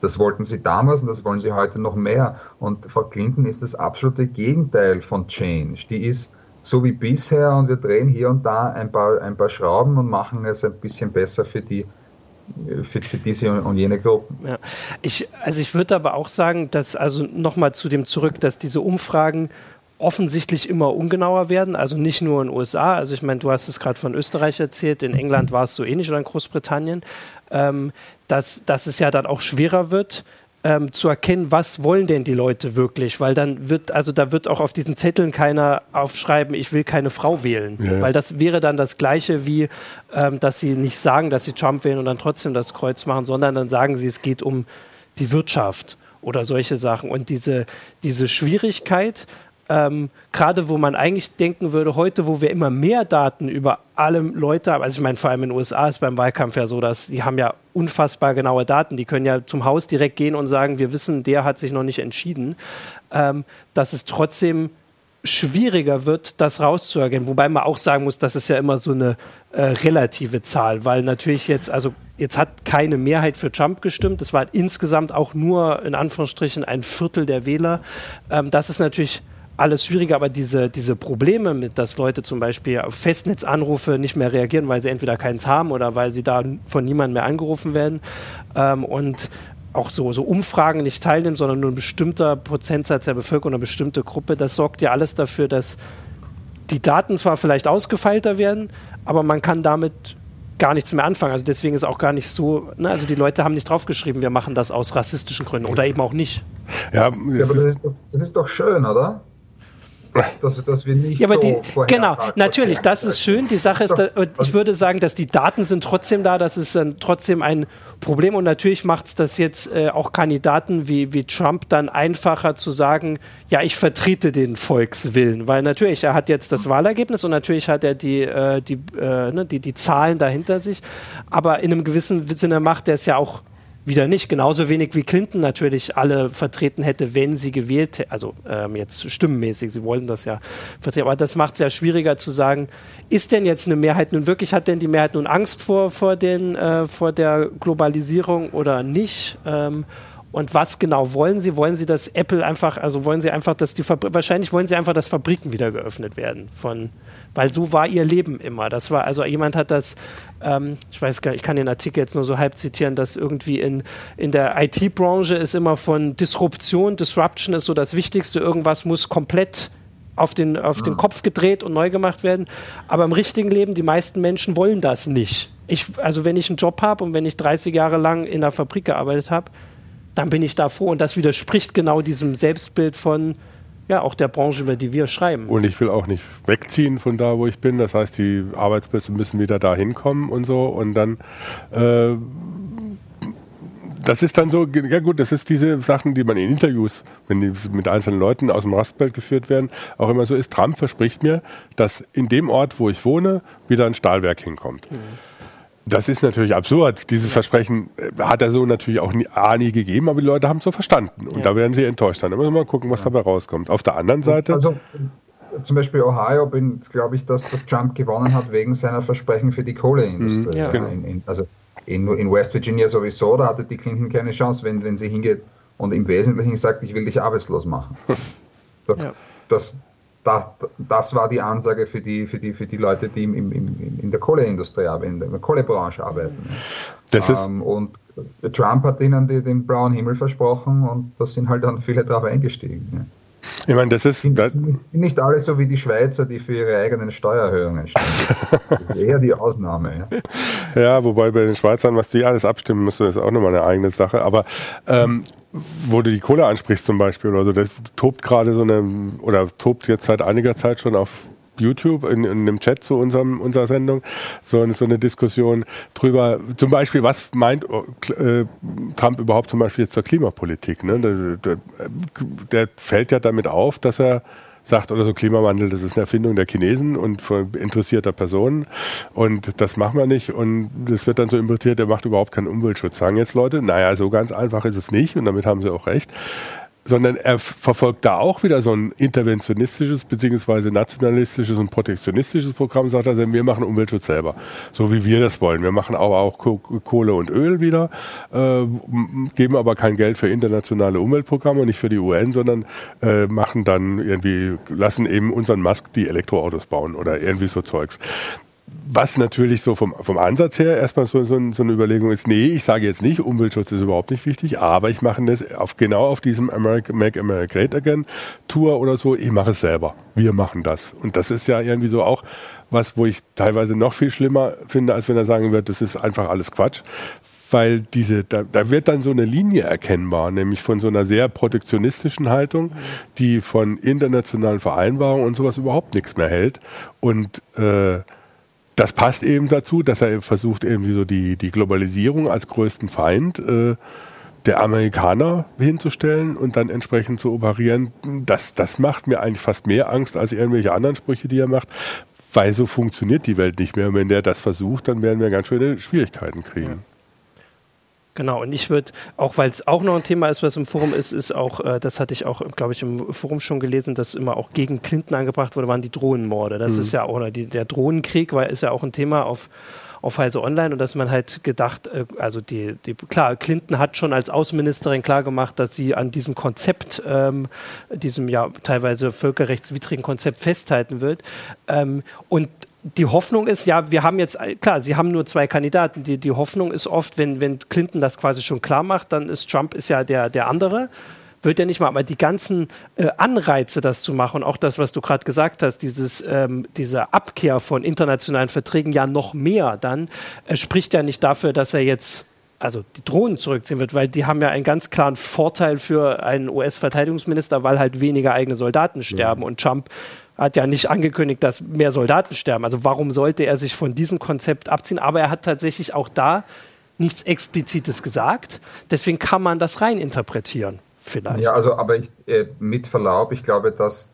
Das wollten sie damals und das wollen sie heute noch mehr. Und Frau Clinton ist das absolute Gegenteil von Change. Die ist so wie bisher und wir drehen hier und da ein paar, ein paar Schrauben und machen es ein bisschen besser für die, für, für, diese und jene Gruppen. Ja. Ich, also ich würde aber auch sagen, dass, also nochmal zu dem zurück, dass diese Umfragen offensichtlich immer ungenauer werden, also nicht nur in den USA, also ich meine, du hast es gerade von Österreich erzählt, in England war es so ähnlich oder in Großbritannien, ähm, dass, dass es ja dann auch schwerer wird, ähm, zu erkennen, was wollen denn die Leute wirklich, weil dann wird, also da wird auch auf diesen Zetteln keiner aufschreiben, ich will keine Frau wählen, ja. weil das wäre dann das Gleiche wie, ähm, dass sie nicht sagen, dass sie Trump wählen und dann trotzdem das Kreuz machen, sondern dann sagen sie, es geht um die Wirtschaft oder solche Sachen. Und diese, diese Schwierigkeit, ähm, gerade wo man eigentlich denken würde, heute, wo wir immer mehr Daten über alle Leute haben, also ich meine, vor allem in den USA ist beim Wahlkampf ja so, dass die haben ja unfassbar genaue Daten, die können ja zum Haus direkt gehen und sagen, wir wissen, der hat sich noch nicht entschieden, ähm, dass es trotzdem schwieriger wird, das rauszuerkennen. Wobei man auch sagen muss, das ist ja immer so eine äh, relative Zahl, weil natürlich jetzt, also jetzt hat keine Mehrheit für Trump gestimmt. Es war insgesamt auch nur in Anführungsstrichen ein Viertel der Wähler. Ähm, das ist natürlich alles schwieriger, aber diese, diese Probleme mit, dass Leute zum Beispiel auf Festnetzanrufe nicht mehr reagieren, weil sie entweder keins haben oder weil sie da von niemandem mehr angerufen werden ähm, und auch so, so Umfragen nicht teilnehmen, sondern nur ein bestimmter Prozentsatz der Bevölkerung, eine bestimmte Gruppe, das sorgt ja alles dafür, dass die Daten zwar vielleicht ausgefeilter werden, aber man kann damit gar nichts mehr anfangen. Also deswegen ist auch gar nicht so, ne? also die Leute haben nicht draufgeschrieben, wir machen das aus rassistischen Gründen oder eben auch nicht. Ja, ja aber das ist, doch, das ist doch schön, oder? Dass, dass, wir nicht ja, aber die, so Genau, natürlich, das ist schön. Die Sache ist, *laughs* da, ich würde sagen, dass die Daten sind trotzdem da, das ist dann trotzdem ein Problem. Und natürlich macht es das jetzt äh, auch Kandidaten wie, wie Trump dann einfacher zu sagen, ja, ich vertrete den Volkswillen, weil natürlich, er hat jetzt das Wahlergebnis und natürlich hat er die, äh, die, äh, ne, die, die Zahlen dahinter sich, aber in einem gewissen Sinne macht er es ja auch wieder nicht. Genauso wenig wie Clinton natürlich alle vertreten hätte, wenn sie gewählt hätte. Also ähm, jetzt stimmenmäßig, sie wollten das ja vertreten. Aber das macht es ja schwieriger zu sagen, ist denn jetzt eine Mehrheit nun wirklich, hat denn die Mehrheit nun Angst vor, vor, den, äh, vor der Globalisierung oder nicht? Ähm, und was genau wollen Sie? Wollen Sie, dass Apple einfach, also wollen Sie einfach, dass die Fabri wahrscheinlich wollen Sie einfach, dass Fabriken wieder geöffnet werden von, weil so war Ihr Leben immer. Das war, also jemand hat das, ähm, ich weiß gar nicht, ich kann den Artikel jetzt nur so halb zitieren, dass irgendwie in, in der IT-Branche ist immer von Disruption, Disruption ist so das Wichtigste, irgendwas muss komplett auf den, auf den Kopf gedreht und neu gemacht werden. Aber im richtigen Leben, die meisten Menschen wollen das nicht. Ich, also wenn ich einen Job habe und wenn ich 30 Jahre lang in einer Fabrik gearbeitet habe, dann bin ich da froh. Und das widerspricht genau diesem Selbstbild von, ja, auch der Branche, über die wir schreiben. Und ich will auch nicht wegziehen von da, wo ich bin. Das heißt, die Arbeitsplätze müssen wieder da hinkommen und so. Und dann, äh, das ist dann so, ja gut, das ist diese Sachen, die man in Interviews, wenn die mit einzelnen Leuten aus dem Rastbelt geführt werden, auch immer so ist. Trump verspricht mir, dass in dem Ort, wo ich wohne, wieder ein Stahlwerk hinkommt. Mhm. Das ist natürlich absurd. Diese Versprechen äh, hat er so natürlich auch nie, A, nie gegeben, aber die Leute haben es so verstanden. Und ja. da werden sie enttäuscht sein. Da müssen wir mal gucken, was ja. dabei rauskommt. Auf der anderen Seite. Also, zum Beispiel Ohio, glaube ich, dass, dass Trump gewonnen hat wegen seiner Versprechen für die Kohleindustrie. Mhm, ja. genau. in, in, also in, in, West Virginia sowieso, da hatte die Clinton keine Chance, wenn, wenn sie hingeht und im Wesentlichen sagt, ich will dich arbeitslos machen. *laughs* das, da, das war die Ansage für die, für die, für die Leute, die im, im, in der Kohleinindustrie arbeiten, in der Kohlebranche arbeiten. Das ist ähm, und Trump hat ihnen die, den blauen Himmel versprochen und da sind halt dann viele drauf eingestiegen. Ja. Ich meine, das ist. Sind, das sind nicht alle so wie die Schweizer, die für ihre eigenen Steuererhöhungen stimmen. eher die Ausnahme. Ja. *laughs* ja. wobei bei den Schweizern, was die alles abstimmen müssen, ist auch nochmal eine eigene Sache. Aber ähm, wo du die Kohle ansprichst zum Beispiel oder so, das tobt gerade so eine, oder tobt jetzt seit einiger Zeit schon auf YouTube in, in einem Chat zu unserem, unserer Sendung so, so eine Diskussion drüber, zum Beispiel, was meint äh, Trump überhaupt zum Beispiel jetzt zur Klimapolitik? Ne? Der, der, der fällt ja damit auf, dass er sagt oder so Klimawandel, das ist eine Erfindung der Chinesen und von interessierter Personen und das machen wir nicht. Und das wird dann so interpretiert, er macht überhaupt keinen Umweltschutz. Sagen jetzt Leute, naja, so ganz einfach ist es nicht. Und damit haben sie auch recht sondern er verfolgt da auch wieder so ein interventionistisches beziehungsweise nationalistisches und protektionistisches Programm, sagt er, wir machen Umweltschutz selber, so wie wir das wollen. Wir machen aber auch Kohle und Öl wieder, äh, geben aber kein Geld für internationale Umweltprogramme, nicht für die UN, sondern äh, machen dann irgendwie, lassen eben unseren Musk die Elektroautos bauen oder irgendwie so Zeugs was natürlich so vom, vom Ansatz her erstmal so, so, so, eine Überlegung ist, nee, ich sage jetzt nicht, Umweltschutz ist überhaupt nicht wichtig, aber ich mache das auf, genau auf diesem America, Make America Great Again Tour oder so, ich mache es selber. Wir machen das. Und das ist ja irgendwie so auch was, wo ich teilweise noch viel schlimmer finde, als wenn er sagen wird, das ist einfach alles Quatsch. Weil diese, da, da wird dann so eine Linie erkennbar, nämlich von so einer sehr protektionistischen Haltung, die von internationalen Vereinbarungen und sowas überhaupt nichts mehr hält. Und äh, das passt eben dazu, dass er versucht, irgendwie so die, die Globalisierung als größten Feind äh, der Amerikaner hinzustellen und dann entsprechend zu operieren. Das, das macht mir eigentlich fast mehr Angst als irgendwelche anderen Sprüche, die er macht, weil so funktioniert die Welt nicht mehr. Und wenn der das versucht, dann werden wir ganz schöne Schwierigkeiten kriegen. Genau, und ich würde, auch weil es auch noch ein Thema ist, was im Forum ist, ist auch, äh, das hatte ich auch, glaube ich, im Forum schon gelesen, dass immer auch gegen Clinton angebracht wurde, waren die Drohnenmorde. Das mhm. ist ja, oder die, der Drohnenkrieg war, ist ja auch ein Thema auf, auf Heise Online und dass man halt gedacht, äh, also die, die, klar, Clinton hat schon als Außenministerin klargemacht, dass sie an diesem Konzept, ähm, diesem ja teilweise völkerrechtswidrigen Konzept festhalten wird. Ähm, und die Hoffnung ist, ja, wir haben jetzt, klar, sie haben nur zwei Kandidaten. Die, die Hoffnung ist oft, wenn, wenn Clinton das quasi schon klar macht, dann ist Trump ist ja der, der andere. Wird ja nicht mal, aber die ganzen äh, Anreize, das zu machen, und auch das, was du gerade gesagt hast, dieses, ähm, diese Abkehr von internationalen Verträgen ja noch mehr dann, äh, spricht ja nicht dafür, dass er jetzt also die Drohnen zurückziehen wird, weil die haben ja einen ganz klaren Vorteil für einen US-Verteidigungsminister, weil halt weniger eigene Soldaten sterben. Ja. Und Trump hat ja nicht angekündigt, dass mehr Soldaten sterben. Also warum sollte er sich von diesem Konzept abziehen? Aber er hat tatsächlich auch da nichts Explizites gesagt. Deswegen kann man das rein interpretieren. Vielleicht. Ja, also, aber ich, äh, mit Verlaub, ich glaube, dass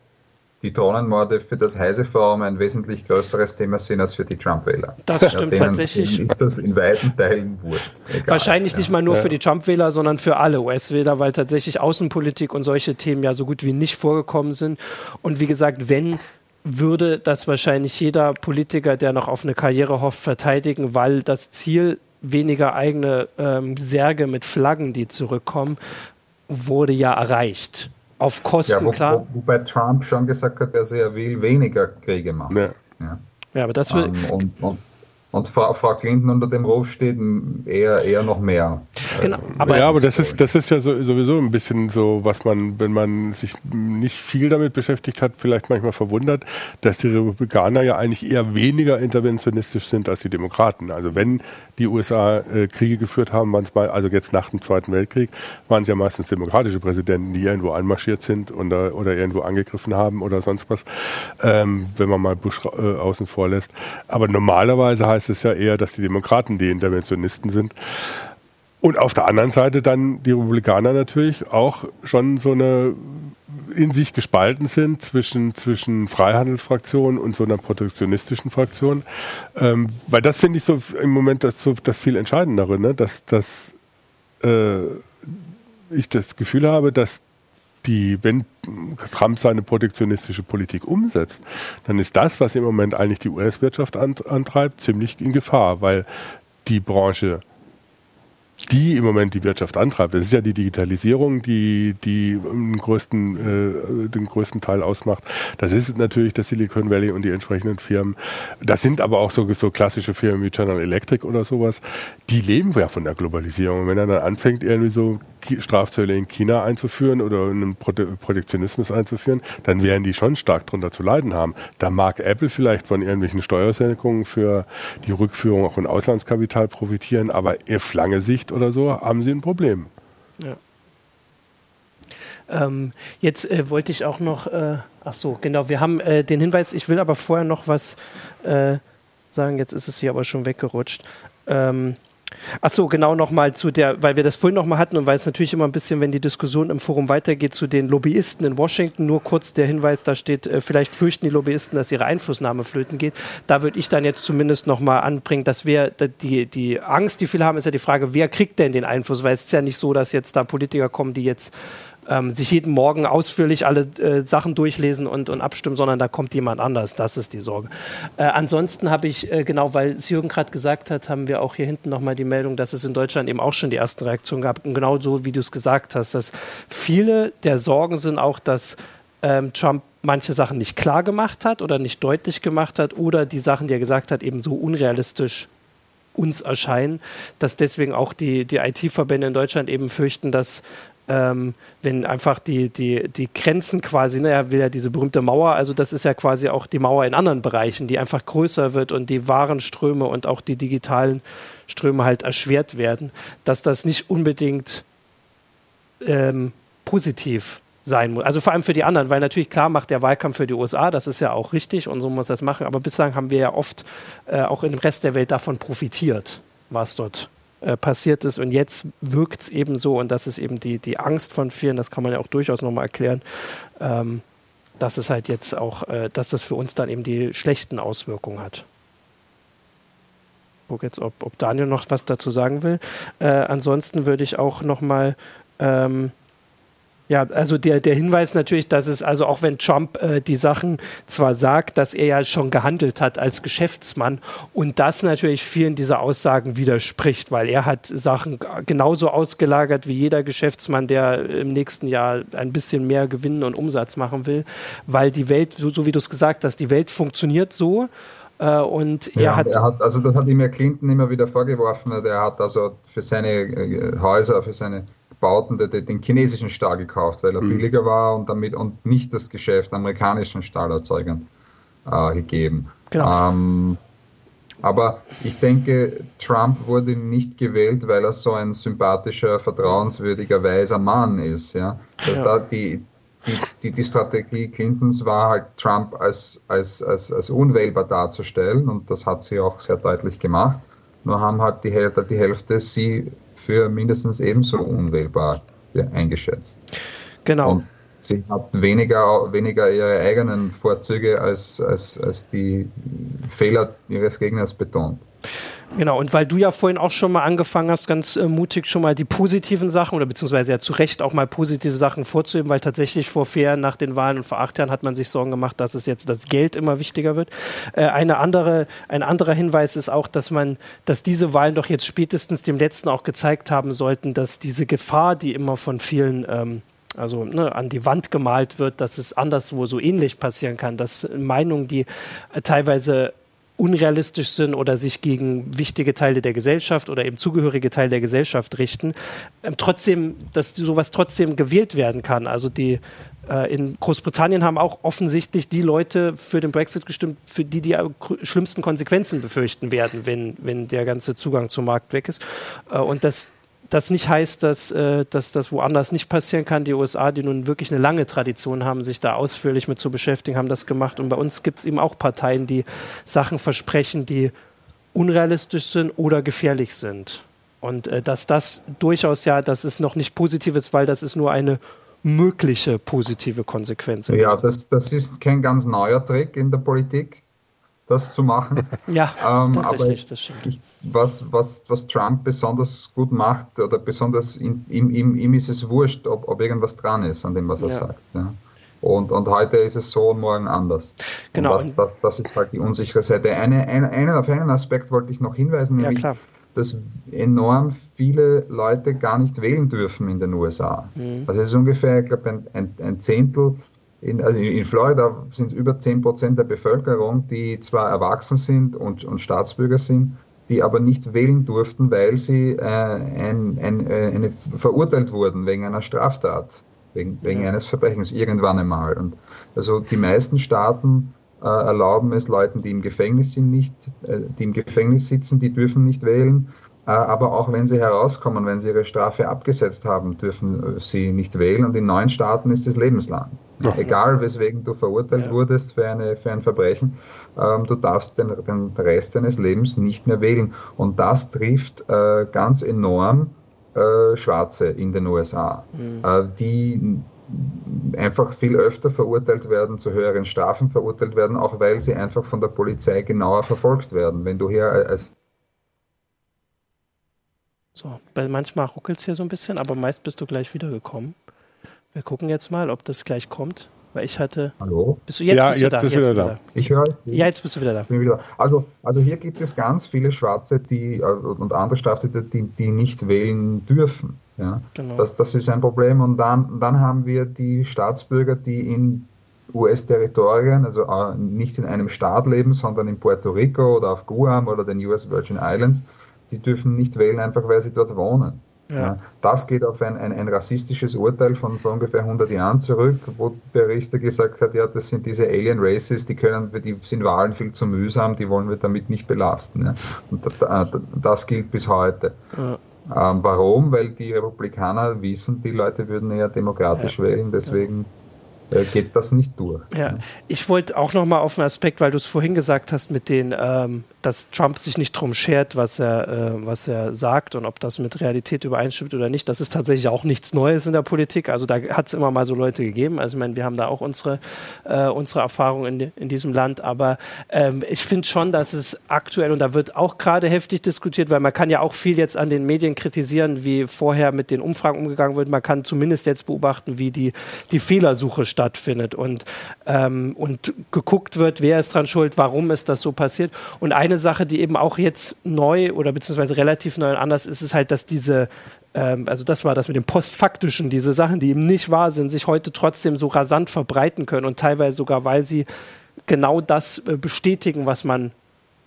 die Drohnenmorde für das Heise-Forum ein wesentlich größeres Thema sind als für die Trump-Wähler. Das stimmt ja, denen, tatsächlich. Denen ist das in weiten Teilen wurscht. Egal. Wahrscheinlich ja. nicht mal nur ja. für die Trump-Wähler, sondern für alle US-Wähler, weil tatsächlich Außenpolitik und solche Themen ja so gut wie nicht vorgekommen sind. Und wie gesagt, wenn würde das wahrscheinlich jeder Politiker, der noch auf eine Karriere hofft, verteidigen, weil das Ziel weniger eigene ähm, Särge mit Flaggen, die zurückkommen, wurde ja erreicht. Auf Kosten, ja, wo, klar. Wo, wobei Trump schon gesagt hat, dass er will weniger Kriege machen. Ja, ja. ja aber das will. Um, ähm, und, und und Frau, Frau Clinton unter dem Ruf steht eher, eher noch mehr. Genau, aber ja, aber das ist, das ist ja so, sowieso ein bisschen so, was man, wenn man sich nicht viel damit beschäftigt hat, vielleicht manchmal verwundert, dass die Republikaner ja eigentlich eher weniger interventionistisch sind als die Demokraten. Also wenn die USA äh, Kriege geführt haben, manchmal, also jetzt nach dem Zweiten Weltkrieg, waren es ja meistens demokratische Präsidenten, die irgendwo anmarschiert sind oder, oder irgendwo angegriffen haben oder sonst was, ähm, wenn man mal Bush äh, außen vor lässt. Aber normalerweise heißt heißt es ja eher, dass die Demokraten die Interventionisten sind. Und auf der anderen Seite dann die Republikaner natürlich auch schon so eine in sich gespalten sind zwischen, zwischen Freihandelsfraktion und so einer protektionistischen Fraktion. Ähm, weil das finde ich so im Moment das, das viel Entscheidendere, ne? dass, dass äh, ich das Gefühl habe, dass die, wenn Trump seine protektionistische Politik umsetzt, dann ist das, was im Moment eigentlich die US-Wirtschaft antreibt, ziemlich in Gefahr, weil die Branche die im Moment die Wirtschaft antreibt. Das ist ja die Digitalisierung, die, die den, größten, äh, den größten Teil ausmacht. Das ist natürlich das Silicon Valley und die entsprechenden Firmen. Das sind aber auch so, so klassische Firmen wie General Electric oder sowas. Die leben ja von der Globalisierung. Und wenn er dann anfängt, irgendwie so Strafzölle in China einzuführen oder einen Protektionismus einzuführen, dann werden die schon stark darunter zu leiden haben. Da mag Apple vielleicht von irgendwelchen Steuersenkungen für die Rückführung auch in Auslandskapital profitieren, aber auf lange Sicht oder so, haben sie ein Problem. Ja. Ähm, jetzt äh, wollte ich auch noch, äh, ach so, genau, wir haben äh, den Hinweis, ich will aber vorher noch was äh, sagen, jetzt ist es hier aber schon weggerutscht. Ähm, Ach so, genau nochmal zu der, weil wir das vorhin nochmal hatten und weil es natürlich immer ein bisschen, wenn die Diskussion im Forum weitergeht, zu den Lobbyisten in Washington, nur kurz der Hinweis, da steht, äh, vielleicht fürchten die Lobbyisten, dass ihre Einflussnahme flöten geht. Da würde ich dann jetzt zumindest nochmal anbringen, dass wir, die, die Angst, die viele haben, ist ja die Frage, wer kriegt denn den Einfluss? Weil es ist ja nicht so, dass jetzt da Politiker kommen, die jetzt ähm, sich jeden Morgen ausführlich alle äh, Sachen durchlesen und, und abstimmen, sondern da kommt jemand anders. Das ist die Sorge. Äh, ansonsten habe ich, äh, genau, weil es Jürgen gerade gesagt hat, haben wir auch hier hinten nochmal die Meldung, dass es in Deutschland eben auch schon die ersten Reaktionen gab. Und genau so, wie du es gesagt hast, dass viele der Sorgen sind auch, dass ähm, Trump manche Sachen nicht klar gemacht hat oder nicht deutlich gemacht hat oder die Sachen, die er gesagt hat, eben so unrealistisch uns erscheinen, dass deswegen auch die, die IT-Verbände in Deutschland eben fürchten, dass ähm, wenn einfach die, die, die Grenzen quasi, ne, er will ja diese berühmte Mauer, also das ist ja quasi auch die Mauer in anderen Bereichen, die einfach größer wird und die Warenströme und auch die digitalen Ströme halt erschwert werden, dass das nicht unbedingt ähm, positiv sein muss. Also vor allem für die anderen, weil natürlich klar macht der Wahlkampf für die USA, das ist ja auch richtig und so muss das machen, aber bislang haben wir ja oft äh, auch im Rest der Welt davon profitiert, was dort äh, passiert ist. Und jetzt wirkt es eben so, und das ist eben die, die Angst von vielen, das kann man ja auch durchaus nochmal erklären, ähm, dass es halt jetzt auch, äh, dass das für uns dann eben die schlechten Auswirkungen hat. gucke jetzt, ob, ob Daniel noch was dazu sagen will. Äh, ansonsten würde ich auch noch mal ähm, ja, also der, der Hinweis natürlich, dass es, also auch wenn Trump äh, die Sachen zwar sagt, dass er ja schon gehandelt hat als Geschäftsmann und das natürlich vielen dieser Aussagen widerspricht, weil er hat Sachen genauso ausgelagert wie jeder Geschäftsmann, der im nächsten Jahr ein bisschen mehr Gewinn und Umsatz machen will, weil die Welt, so, so wie du es gesagt hast, die Welt funktioniert so. Äh, und er, ja, hat, er hat, also das hat ihm ja Clinton immer wieder vorgeworfen, der hat also für seine äh, Häuser, für seine Bauten den, den chinesischen Stahl gekauft, weil er mhm. billiger war und damit und nicht das Geschäft amerikanischen Stahlerzeugern äh, gegeben. Genau. Ähm, aber ich denke, Trump wurde nicht gewählt, weil er so ein sympathischer, vertrauenswürdiger, weiser Mann ist. Ja? Dass ja. da die, die, die, die, Strategie Clintons war halt, Trump als, als, als, als unwählbar darzustellen und das hat sie auch sehr deutlich gemacht. Nur haben halt die, die Hälfte sie für mindestens ebenso unwählbar eingeschätzt. Genau. Und sie hat weniger, weniger ihre eigenen Vorzüge als, als, als die Fehler ihres Gegners betont. Genau, und weil du ja vorhin auch schon mal angefangen hast, ganz äh, mutig schon mal die positiven Sachen oder beziehungsweise ja zu Recht auch mal positive Sachen vorzuheben, weil tatsächlich vor vier Jahren nach den Wahlen und vor acht Jahren hat man sich Sorgen gemacht, dass es jetzt das Geld immer wichtiger wird. Äh, eine andere, ein anderer Hinweis ist auch, dass man, dass diese Wahlen doch jetzt spätestens dem letzten auch gezeigt haben sollten, dass diese Gefahr, die immer von vielen ähm, also ne, an die Wand gemalt wird, dass es anderswo so ähnlich passieren kann, dass Meinungen, die teilweise unrealistisch sind oder sich gegen wichtige Teile der Gesellschaft oder eben zugehörige Teile der Gesellschaft richten, ähm, trotzdem, dass sowas trotzdem gewählt werden kann. Also die äh, in Großbritannien haben auch offensichtlich die Leute für den Brexit gestimmt, für die die schlimmsten Konsequenzen befürchten werden, wenn, wenn der ganze Zugang zum Markt weg ist. Äh, und das das nicht heißt, dass, äh, dass das woanders nicht passieren kann. Die USA, die nun wirklich eine lange Tradition haben, sich da ausführlich mit zu beschäftigen, haben das gemacht. Und bei uns gibt es eben auch Parteien, die Sachen versprechen, die unrealistisch sind oder gefährlich sind. Und äh, dass das durchaus ja, das ist noch nicht positiv ist, weil das ist nur eine mögliche positive Konsequenz. Ja, das, das ist kein ganz neuer Trick in der Politik das zu machen. *laughs* Ja, ähm, tatsächlich, das stimmt. Was, was, was Trump besonders gut macht, oder besonders in, ihm, ihm, ihm ist es wurscht, ob, ob irgendwas dran ist an dem, was er ja. sagt. Ja. Und, und heute ist es so und morgen anders. Genau. Das, das, das, ist halt die unsichere Seite. Eine, eine, einen, auf einen Aspekt wollte ich noch hinweisen, nämlich, ja, dass enorm viele Leute gar nicht wählen dürfen in den USA. Mhm. Also es ist ungefähr, ich glaube, ein, ein, ein Zehntel in, also in Florida sind es über 10 Prozent der Bevölkerung, die zwar erwachsen sind und, und Staatsbürger sind, die aber nicht wählen durften, weil sie äh, ein, ein, äh, eine, verurteilt wurden wegen einer Straftat, wegen, wegen eines Verbrechens irgendwann einmal. Und also die meisten Staaten äh, erlauben es Leuten, die im Gefängnis sind, nicht, äh, die im Gefängnis sitzen, die dürfen nicht wählen. Äh, aber auch wenn sie herauskommen, wenn sie ihre Strafe abgesetzt haben, dürfen äh, sie nicht wählen. Und in neuen Staaten ist es lebenslang. Ja. Egal, weswegen du verurteilt ja. wurdest für, eine, für ein Verbrechen, ähm, du darfst den, den Rest deines Lebens nicht mehr wählen. Und das trifft äh, ganz enorm äh, Schwarze in den USA, mhm. äh, die einfach viel öfter verurteilt werden, zu höheren Strafen verurteilt werden, auch weil sie einfach von der Polizei genauer verfolgt werden. Wenn du hier als so, weil manchmal ruckelt es hier so ein bisschen, aber meist bist du gleich wiedergekommen. Wir gucken jetzt mal, ob das gleich kommt. Weil ich hatte. Hallo? Bist du jetzt, ja, bist jetzt du da? bist du wieder da. Ich höre. Ja, jetzt bist du wieder da. Bin wieder. Also, also hier gibt es ganz viele Schwarze die, äh, und andere Straftäter, die, die nicht wählen dürfen. Ja? Genau. Das, das ist ein Problem. Und dann, dann haben wir die Staatsbürger, die in US-Territorien, also äh, nicht in einem Staat leben, sondern in Puerto Rico oder auf Guam oder den US Virgin Islands die dürfen nicht wählen, einfach weil sie dort wohnen. Ja. Das geht auf ein, ein, ein, rassistisches Urteil von vor ungefähr 100 Jahren zurück, wo der Richter gesagt hat, ja, das sind diese Alien Races, die können, die sind Wahlen viel zu mühsam, die wollen wir damit nicht belasten. Ja. Und das gilt bis heute. Ja. Ähm, warum? Weil die Republikaner wissen, die Leute würden eher demokratisch wählen, deswegen geht das nicht durch. Ja, ich wollte auch noch mal auf einen Aspekt, weil du es vorhin gesagt hast, mit den, ähm, dass Trump sich nicht drum schert, was er, äh, was er sagt und ob das mit Realität übereinstimmt oder nicht. Das ist tatsächlich auch nichts Neues in der Politik. Also da hat es immer mal so Leute gegeben. Also ich meine, wir haben da auch unsere, äh, unsere Erfahrung in, in diesem Land. Aber ähm, ich finde schon, dass es aktuell und da wird auch gerade heftig diskutiert, weil man kann ja auch viel jetzt an den Medien kritisieren, wie vorher mit den Umfragen umgegangen wird. Man kann zumindest jetzt beobachten, wie die, die Fehlersuche stattfindet und, ähm, und geguckt wird, wer ist dran schuld, warum ist das so passiert. Und eine Sache, die eben auch jetzt neu oder beziehungsweise relativ neu und anders ist, ist halt, dass diese ähm, also das war das mit dem Postfaktischen, diese Sachen, die eben nicht wahr sind, sich heute trotzdem so rasant verbreiten können und teilweise sogar, weil sie genau das äh, bestätigen, was man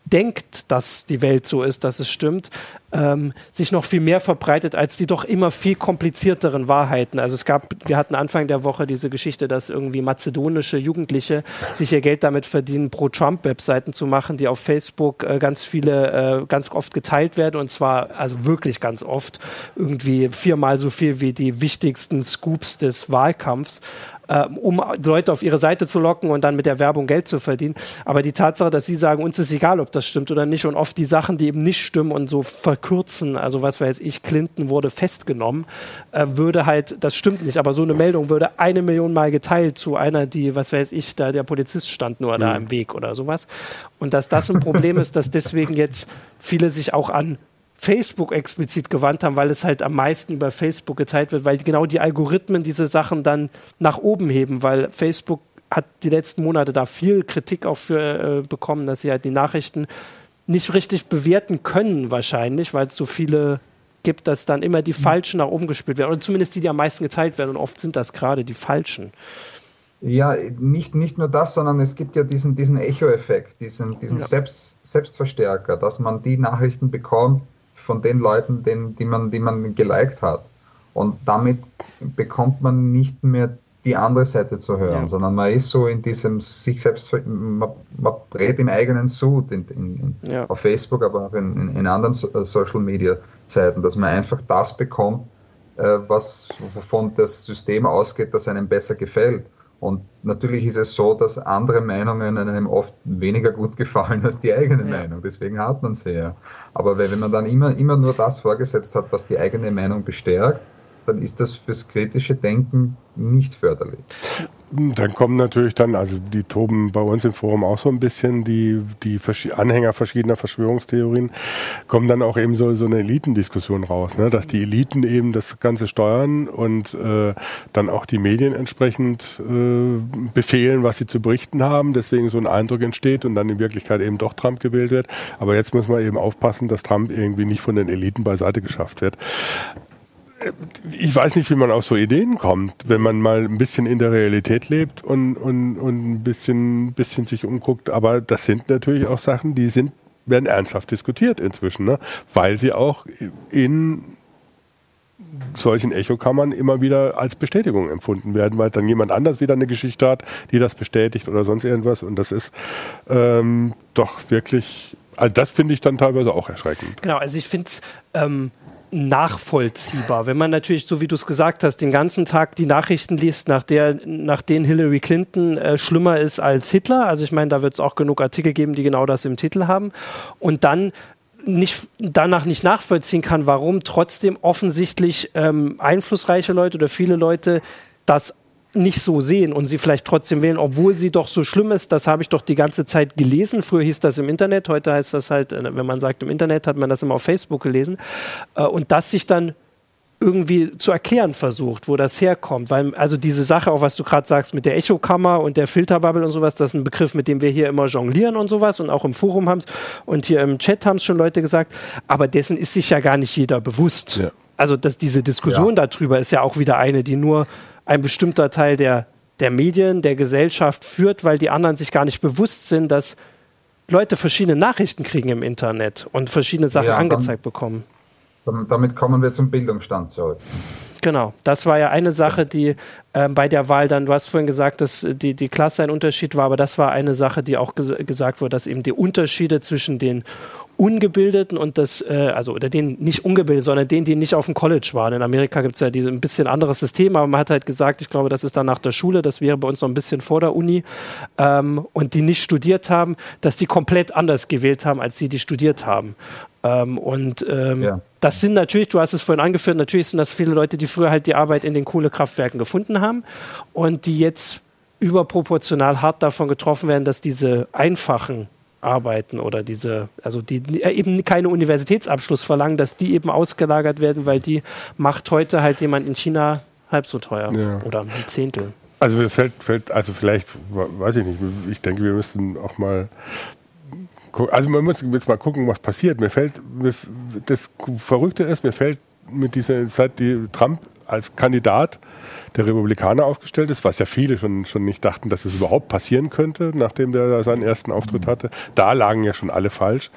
denkt, dass die Welt so ist, dass es stimmt, ähm, sich noch viel mehr verbreitet als die doch immer viel komplizierteren Wahrheiten. Also es gab, wir hatten Anfang der Woche diese Geschichte, dass irgendwie mazedonische Jugendliche sich ihr Geld damit verdienen, pro-Trump-Webseiten zu machen, die auf Facebook äh, ganz viele, äh, ganz oft geteilt werden und zwar also wirklich ganz oft irgendwie viermal so viel wie die wichtigsten Scoops des Wahlkampfs äh, um Leute auf ihre Seite zu locken und dann mit der Werbung Geld zu verdienen. Aber die Tatsache, dass sie sagen, uns ist egal, ob das stimmt oder nicht und oft die Sachen, die eben nicht stimmen und so verkürzen, also was weiß ich, Clinton wurde festgenommen, äh, würde halt, das stimmt nicht, aber so eine Meldung würde eine Million Mal geteilt zu einer, die, was weiß ich, da der Polizist stand nur mhm. da im Weg oder sowas. Und dass das ein Problem ist, dass deswegen jetzt viele sich auch an Facebook explizit gewandt haben, weil es halt am meisten über Facebook geteilt wird, weil genau die Algorithmen diese Sachen dann nach oben heben, weil Facebook hat die letzten Monate da viel Kritik auch für äh, bekommen, dass sie halt die Nachrichten nicht richtig bewerten können wahrscheinlich, weil es so viele gibt, dass dann immer die falschen nach oben gespielt werden oder zumindest die, die am meisten geteilt werden und oft sind das gerade die falschen. Ja, nicht, nicht nur das, sondern es gibt ja diesen, diesen Echo-Effekt, diesen, diesen ja. Selbst, Selbstverstärker, dass man die Nachrichten bekommt, von den Leuten, den, die, man, die man geliked hat. Und damit bekommt man nicht mehr die andere Seite zu hören, ja. sondern man ist so in diesem sich selbst, man, man dreht im eigenen Sud in, in, in, ja. auf Facebook, aber auch in, anderen äh, Social Media Seiten, dass man einfach das bekommt, äh, was wovon das System ausgeht, das einem besser gefällt. Und natürlich ist es so, dass andere Meinungen einem oft weniger gut gefallen als die eigene ja. Meinung. Deswegen hat man sie ja. Aber wenn man dann immer, immer nur das vorgesetzt hat, was die eigene Meinung bestärkt, dann ist das fürs kritische Denken nicht förderlich. Dann kommen natürlich dann, also die toben bei uns im Forum auch so ein bisschen, die, die Anhänger verschiedener Verschwörungstheorien, kommen dann auch eben so, so eine Elitendiskussion raus, ne? dass die Eliten eben das Ganze steuern und äh, dann auch die Medien entsprechend äh, befehlen, was sie zu berichten haben, deswegen so ein Eindruck entsteht und dann in Wirklichkeit eben doch Trump gewählt wird. Aber jetzt muss man eben aufpassen, dass Trump irgendwie nicht von den Eliten beiseite geschafft wird ich weiß nicht, wie man auf so Ideen kommt, wenn man mal ein bisschen in der Realität lebt und, und, und ein bisschen, bisschen sich umguckt. Aber das sind natürlich auch Sachen, die sind, werden ernsthaft diskutiert inzwischen, ne? weil sie auch in solchen Echokammern immer wieder als Bestätigung empfunden werden, weil dann jemand anders wieder eine Geschichte hat, die das bestätigt oder sonst irgendwas. Und das ist ähm, doch wirklich, also das finde ich dann teilweise auch erschreckend. Genau, also ich finde es ähm, nachvollziehbar. Wenn man natürlich, so wie du es gesagt hast, den ganzen Tag die Nachrichten liest, nach, der, nach denen Hillary Clinton äh, schlimmer ist als Hitler, also ich meine, da wird es auch genug Artikel geben, die genau das im Titel haben, und dann nicht, danach nicht nachvollziehen kann, warum trotzdem offensichtlich ähm, einflussreiche Leute oder viele Leute das nicht so sehen und sie vielleicht trotzdem wählen, obwohl sie doch so schlimm ist. Das habe ich doch die ganze Zeit gelesen. Früher hieß das im Internet, heute heißt das halt, äh, wenn man sagt im Internet, hat man das immer auf Facebook gelesen. Äh, und das sich dann irgendwie zu erklären versucht, wo das herkommt. Weil, also diese Sache, auch was du gerade sagst, mit der Echokammer und der Filterbubble und sowas, das ist ein Begriff, mit dem wir hier immer jonglieren und sowas und auch im Forum haben es und hier im Chat haben es schon Leute gesagt, aber dessen ist sich ja gar nicht jeder bewusst. Ja. Also dass diese Diskussion ja. darüber ist ja auch wieder eine, die nur ein bestimmter Teil der, der Medien, der Gesellschaft führt, weil die anderen sich gar nicht bewusst sind, dass Leute verschiedene Nachrichten kriegen im Internet und verschiedene Sachen ja, angezeigt bekommen. Damit kommen wir zum Bildungsstand zurück. Genau, das war ja eine Sache, die äh, bei der Wahl dann, du hast vorhin gesagt, dass die, die Klasse ein Unterschied war, aber das war eine Sache, die auch ges gesagt wurde, dass eben die Unterschiede zwischen den Ungebildeten und das, äh, also oder den nicht ungebildet, sondern denen, die nicht auf dem College waren. In Amerika gibt es ja diese ein bisschen anderes System, aber man hat halt gesagt, ich glaube, das ist dann nach der Schule, das wäre bei uns noch ein bisschen vor der Uni, ähm, und die nicht studiert haben, dass die komplett anders gewählt haben, als die, die studiert haben. Ähm, und ähm, ja. das sind natürlich, du hast es vorhin angeführt, natürlich sind das viele Leute, die früher halt die Arbeit in den Kohlekraftwerken gefunden haben und die jetzt überproportional hart davon getroffen werden, dass diese einfachen Arbeiten oder diese, also die eben keine Universitätsabschluss verlangen, dass die eben ausgelagert werden, weil die macht heute halt jemand in China halb so teuer ja. oder ein Zehntel. Also mir fällt, fällt, also vielleicht, weiß ich nicht, ich denke, wir müssen auch mal also man muss jetzt mal gucken, was passiert. Mir fällt, das Verrückte ist, mir fällt mit dieser Zeit, die Trump als Kandidat der Republikaner aufgestellt ist, was ja viele schon, schon nicht dachten, dass es überhaupt passieren könnte, nachdem der seinen ersten Auftritt hatte. Da lagen ja schon alle falsch.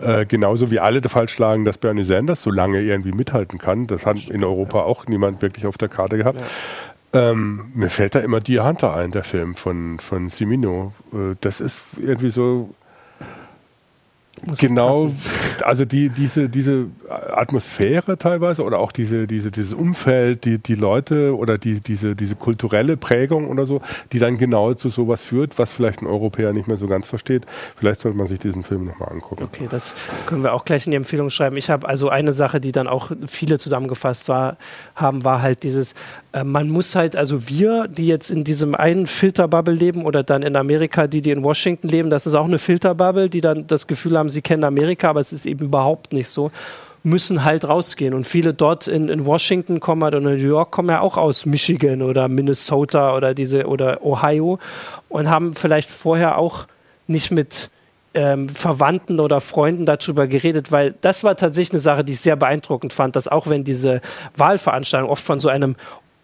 Mhm. Äh, genauso wie alle falsch lagen, dass Bernie Sanders so lange irgendwie mithalten kann. Das hat in Europa auch niemand wirklich auf der Karte gehabt. Ja. Ähm, mir fällt da immer Die Hunter ein, der Film von, von Simino. Äh, das ist irgendwie so muss genau, also die, diese, diese Atmosphäre teilweise oder auch diese, diese, dieses Umfeld, die, die Leute oder die, diese, diese kulturelle Prägung oder so, die dann genau zu sowas führt, was vielleicht ein Europäer nicht mehr so ganz versteht. Vielleicht sollte man sich diesen Film nochmal angucken. Okay, das können wir auch gleich in die Empfehlung schreiben. Ich habe also eine Sache, die dann auch viele zusammengefasst war, haben, war halt dieses, äh, man muss halt, also wir, die jetzt in diesem einen Filterbubble leben oder dann in Amerika, die, die in Washington leben, das ist auch eine Filterbubble, die dann das Gefühl haben, sie kennen Amerika, aber es ist eben überhaupt nicht so müssen halt rausgehen. Und viele dort in, in Washington kommen oder New York kommen ja auch aus Michigan oder Minnesota oder diese oder Ohio und haben vielleicht vorher auch nicht mit ähm, Verwandten oder Freunden darüber geredet, weil das war tatsächlich eine Sache, die ich sehr beeindruckend fand, dass auch wenn diese Wahlveranstaltungen oft von so einem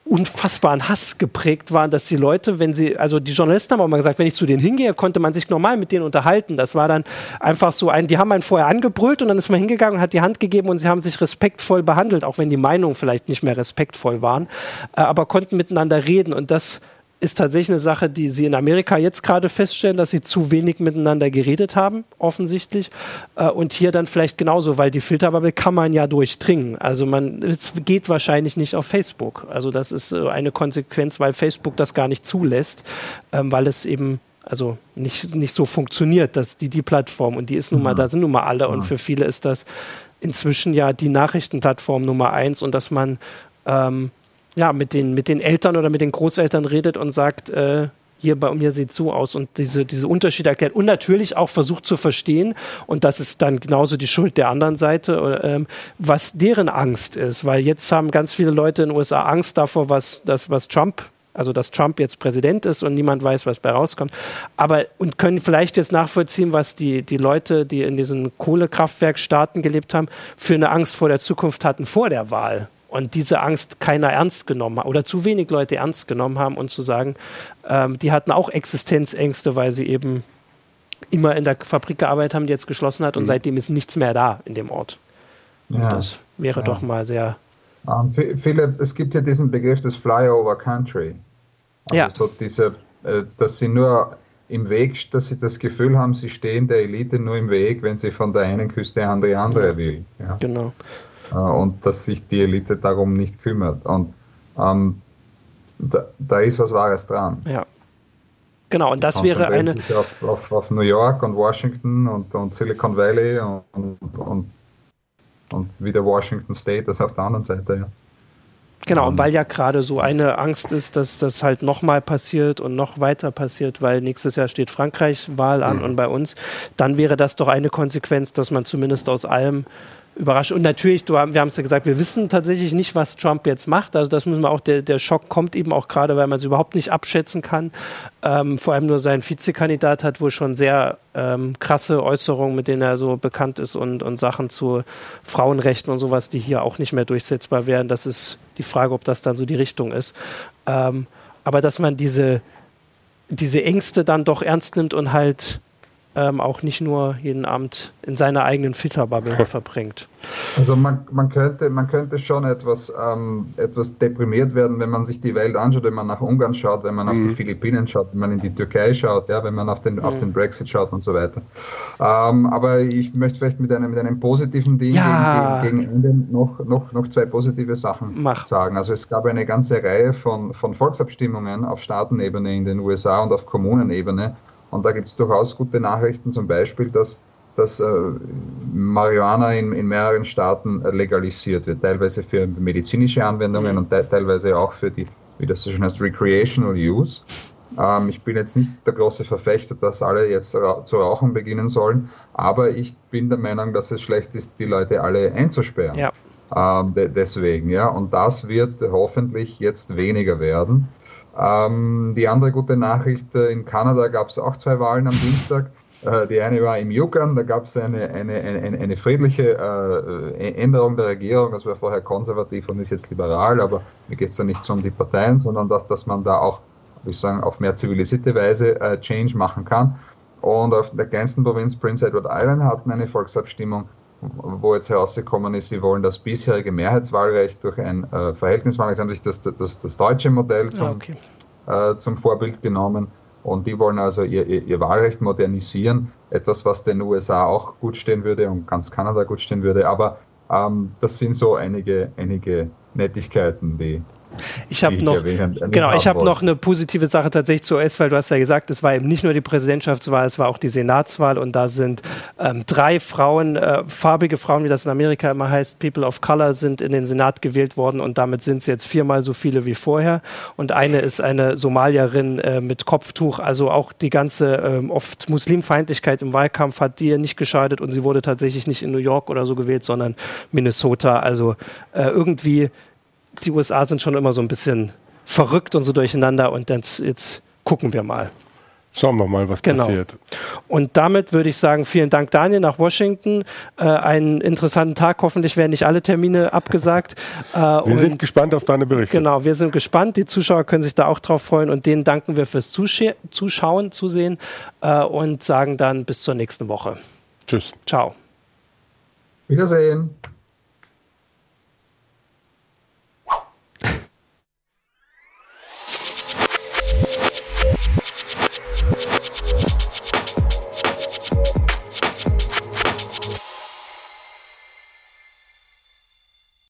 unfassbaren Hass geprägt waren, dass die Leute, wenn sie, also die Journalisten haben auch mal gesagt, wenn ich zu denen hingehe, konnte man sich normal mit denen unterhalten. Das war dann einfach so ein, die haben einen vorher angebrüllt und dann ist man hingegangen und hat die Hand gegeben und sie haben sich respektvoll behandelt, auch wenn die Meinungen vielleicht nicht mehr respektvoll waren, äh, aber konnten miteinander reden und das ist tatsächlich eine Sache, die sie in Amerika jetzt gerade feststellen, dass sie zu wenig miteinander geredet haben, offensichtlich. Äh, und hier dann vielleicht genauso, weil die Filterbubble kann man ja durchdringen. Also man, es geht wahrscheinlich nicht auf Facebook. Also das ist äh, eine Konsequenz, weil Facebook das gar nicht zulässt, ähm, weil es eben also nicht, nicht so funktioniert, dass die, die Plattform und die ist nun mal, mhm. da sind nun mal alle und für viele ist das inzwischen ja die Nachrichtenplattform Nummer eins und dass man ähm, ja, mit den, mit den Eltern oder mit den Großeltern redet und sagt, äh, hier bei mir sieht so aus und diese, diese Unterschiede erklärt und natürlich auch versucht zu verstehen und das ist dann genauso die Schuld der anderen Seite, äh, was deren Angst ist, weil jetzt haben ganz viele Leute in den USA Angst davor, was, das, was Trump also dass Trump jetzt Präsident ist und niemand weiß, was bei rauskommt. Aber und können vielleicht jetzt nachvollziehen, was die, die Leute, die in diesen Kohlekraftwerkstaaten gelebt haben, für eine Angst vor der Zukunft hatten vor der Wahl und diese Angst keiner ernst genommen hat oder zu wenig Leute ernst genommen haben und zu sagen, ähm, die hatten auch Existenzängste, weil sie eben immer in der Fabrik gearbeitet haben, die jetzt geschlossen hat und mhm. seitdem ist nichts mehr da in dem Ort. Ja. das wäre ja. doch mal sehr. Um, ähm, viele, es gibt ja diesen Begriff des Flyover Country. Also ja. So diese, äh, dass sie nur im Weg, dass sie das Gefühl haben, sie stehen der Elite nur im Weg, wenn sie von der einen Küste an die andere will. Ja. Genau. Äh, und dass sich die Elite darum nicht kümmert. Und ähm, da, da, ist was Wahres dran. Ja. Genau, und das wäre eine. Sich auf, auf, auf, New York und Washington und, und Silicon Valley und, und, und, wieder Washington State, das auf der anderen Seite, ja. Genau, und weil ja gerade so eine Angst ist, dass das halt nochmal passiert und noch weiter passiert, weil nächstes Jahr steht Frankreich Wahl an mhm. und bei uns, dann wäre das doch eine Konsequenz, dass man zumindest aus allem überrascht. Und natürlich, du, wir haben es ja gesagt, wir wissen tatsächlich nicht, was Trump jetzt macht. Also das müssen wir auch, der, der Schock kommt eben auch gerade, weil man es überhaupt nicht abschätzen kann. Ähm, vor allem nur sein Vizekandidat hat wohl schon sehr ähm, krasse Äußerungen, mit denen er so bekannt ist und, und Sachen zu Frauenrechten und sowas, die hier auch nicht mehr durchsetzbar wären. Das ist die Frage, ob das dann so die Richtung ist. Ähm, aber dass man diese, diese Ängste dann doch ernst nimmt und halt ähm, auch nicht nur jeden Abend in seiner eigenen Filterbubble verbringt. Also man, man, könnte, man könnte schon etwas, ähm, etwas deprimiert werden, wenn man sich die Welt anschaut, wenn man nach Ungarn schaut, wenn man mhm. auf die mhm. Philippinen schaut, wenn man in die Türkei schaut, ja, wenn man auf den, mhm. auf den Brexit schaut und so weiter. Ähm, aber ich möchte vielleicht mit einem, mit einem positiven Ding ja. gegen, gegen, Ende noch, noch, noch zwei positive Sachen Mach. sagen. Also es gab eine ganze Reihe von, von Volksabstimmungen auf Staatenebene in den USA und auf Kommunenebene. Und da gibt es durchaus gute Nachrichten, zum Beispiel, dass dass äh, Marihuana in, in, mehreren Staaten legalisiert wird, teilweise für medizinische Anwendungen mhm. und te teilweise auch für die, wie das so schön heißt, Recreational Use. Ähm, ich bin jetzt nicht der große Verfechter, dass alle jetzt ra zu rauchen beginnen sollen, aber ich bin der Meinung, dass es schlecht ist, die Leute alle einzusperren. Ja. Ähm, de deswegen, ja, und das wird hoffentlich jetzt weniger werden. Ähm, die andere gute Nachricht, äh, in Kanada gab es auch zwei Wahlen am Dienstag. Äh, die eine war im Yukon, da gab es eine, eine, eine, eine, friedliche äh, Änderung der Regierung. Das war vorher konservativ und ist jetzt liberal, aber mir geht es da nicht so um die Parteien, sondern dass, dass man da auch, würde ich sagen, auf mehr zivilisierte Weise äh, Change machen kann. Und auf der kleinsten Provinz Prince Edward Island hatten eine Volksabstimmung, wo jetzt herausgekommen ist, sie wollen das bisherige Mehrheitswahlrecht durch ein äh, Verhältniswahlrecht, haben sich das, das, das deutsche Modell zum, ah, okay. äh, zum Vorbild genommen. Und die wollen also ihr, ihr, ihr, Wahlrecht modernisieren, etwas, was den USA auch gut stehen würde und ganz Kanada gut stehen würde. Aber ähm, das sind so einige, einige Nettigkeiten, die, ich habe noch, genau, ich habe noch eine positive Sache tatsächlich zu US, weil du hast ja gesagt, es war eben nicht nur die Präsidentschaftswahl, es war auch die Senatswahl und da sind ähm, drei Frauen, äh, farbige Frauen, wie das in Amerika immer heißt, People of Color, sind in den Senat gewählt worden und damit sind es jetzt viermal so viele wie vorher. Und eine ist eine Somalierin äh, mit Kopftuch, also auch die ganze ähm, oft Muslimfeindlichkeit im Wahlkampf hat dir nicht geschadet und sie wurde tatsächlich nicht in New York oder so gewählt, sondern Minnesota. Also äh, irgendwie die USA sind schon immer so ein bisschen verrückt und so durcheinander und jetzt, jetzt gucken wir mal. Schauen wir mal, was genau. passiert. Und damit würde ich sagen, vielen Dank, Daniel, nach Washington. Äh, einen interessanten Tag. Hoffentlich werden nicht alle Termine *laughs* abgesagt. Äh, wir sind gespannt auf deine Berichte. Genau, wir sind gespannt. Die Zuschauer können sich da auch drauf freuen. Und denen danken wir fürs Zusche Zuschauen, Zusehen äh, und sagen dann bis zur nächsten Woche. Tschüss. Ciao. Wiedersehen.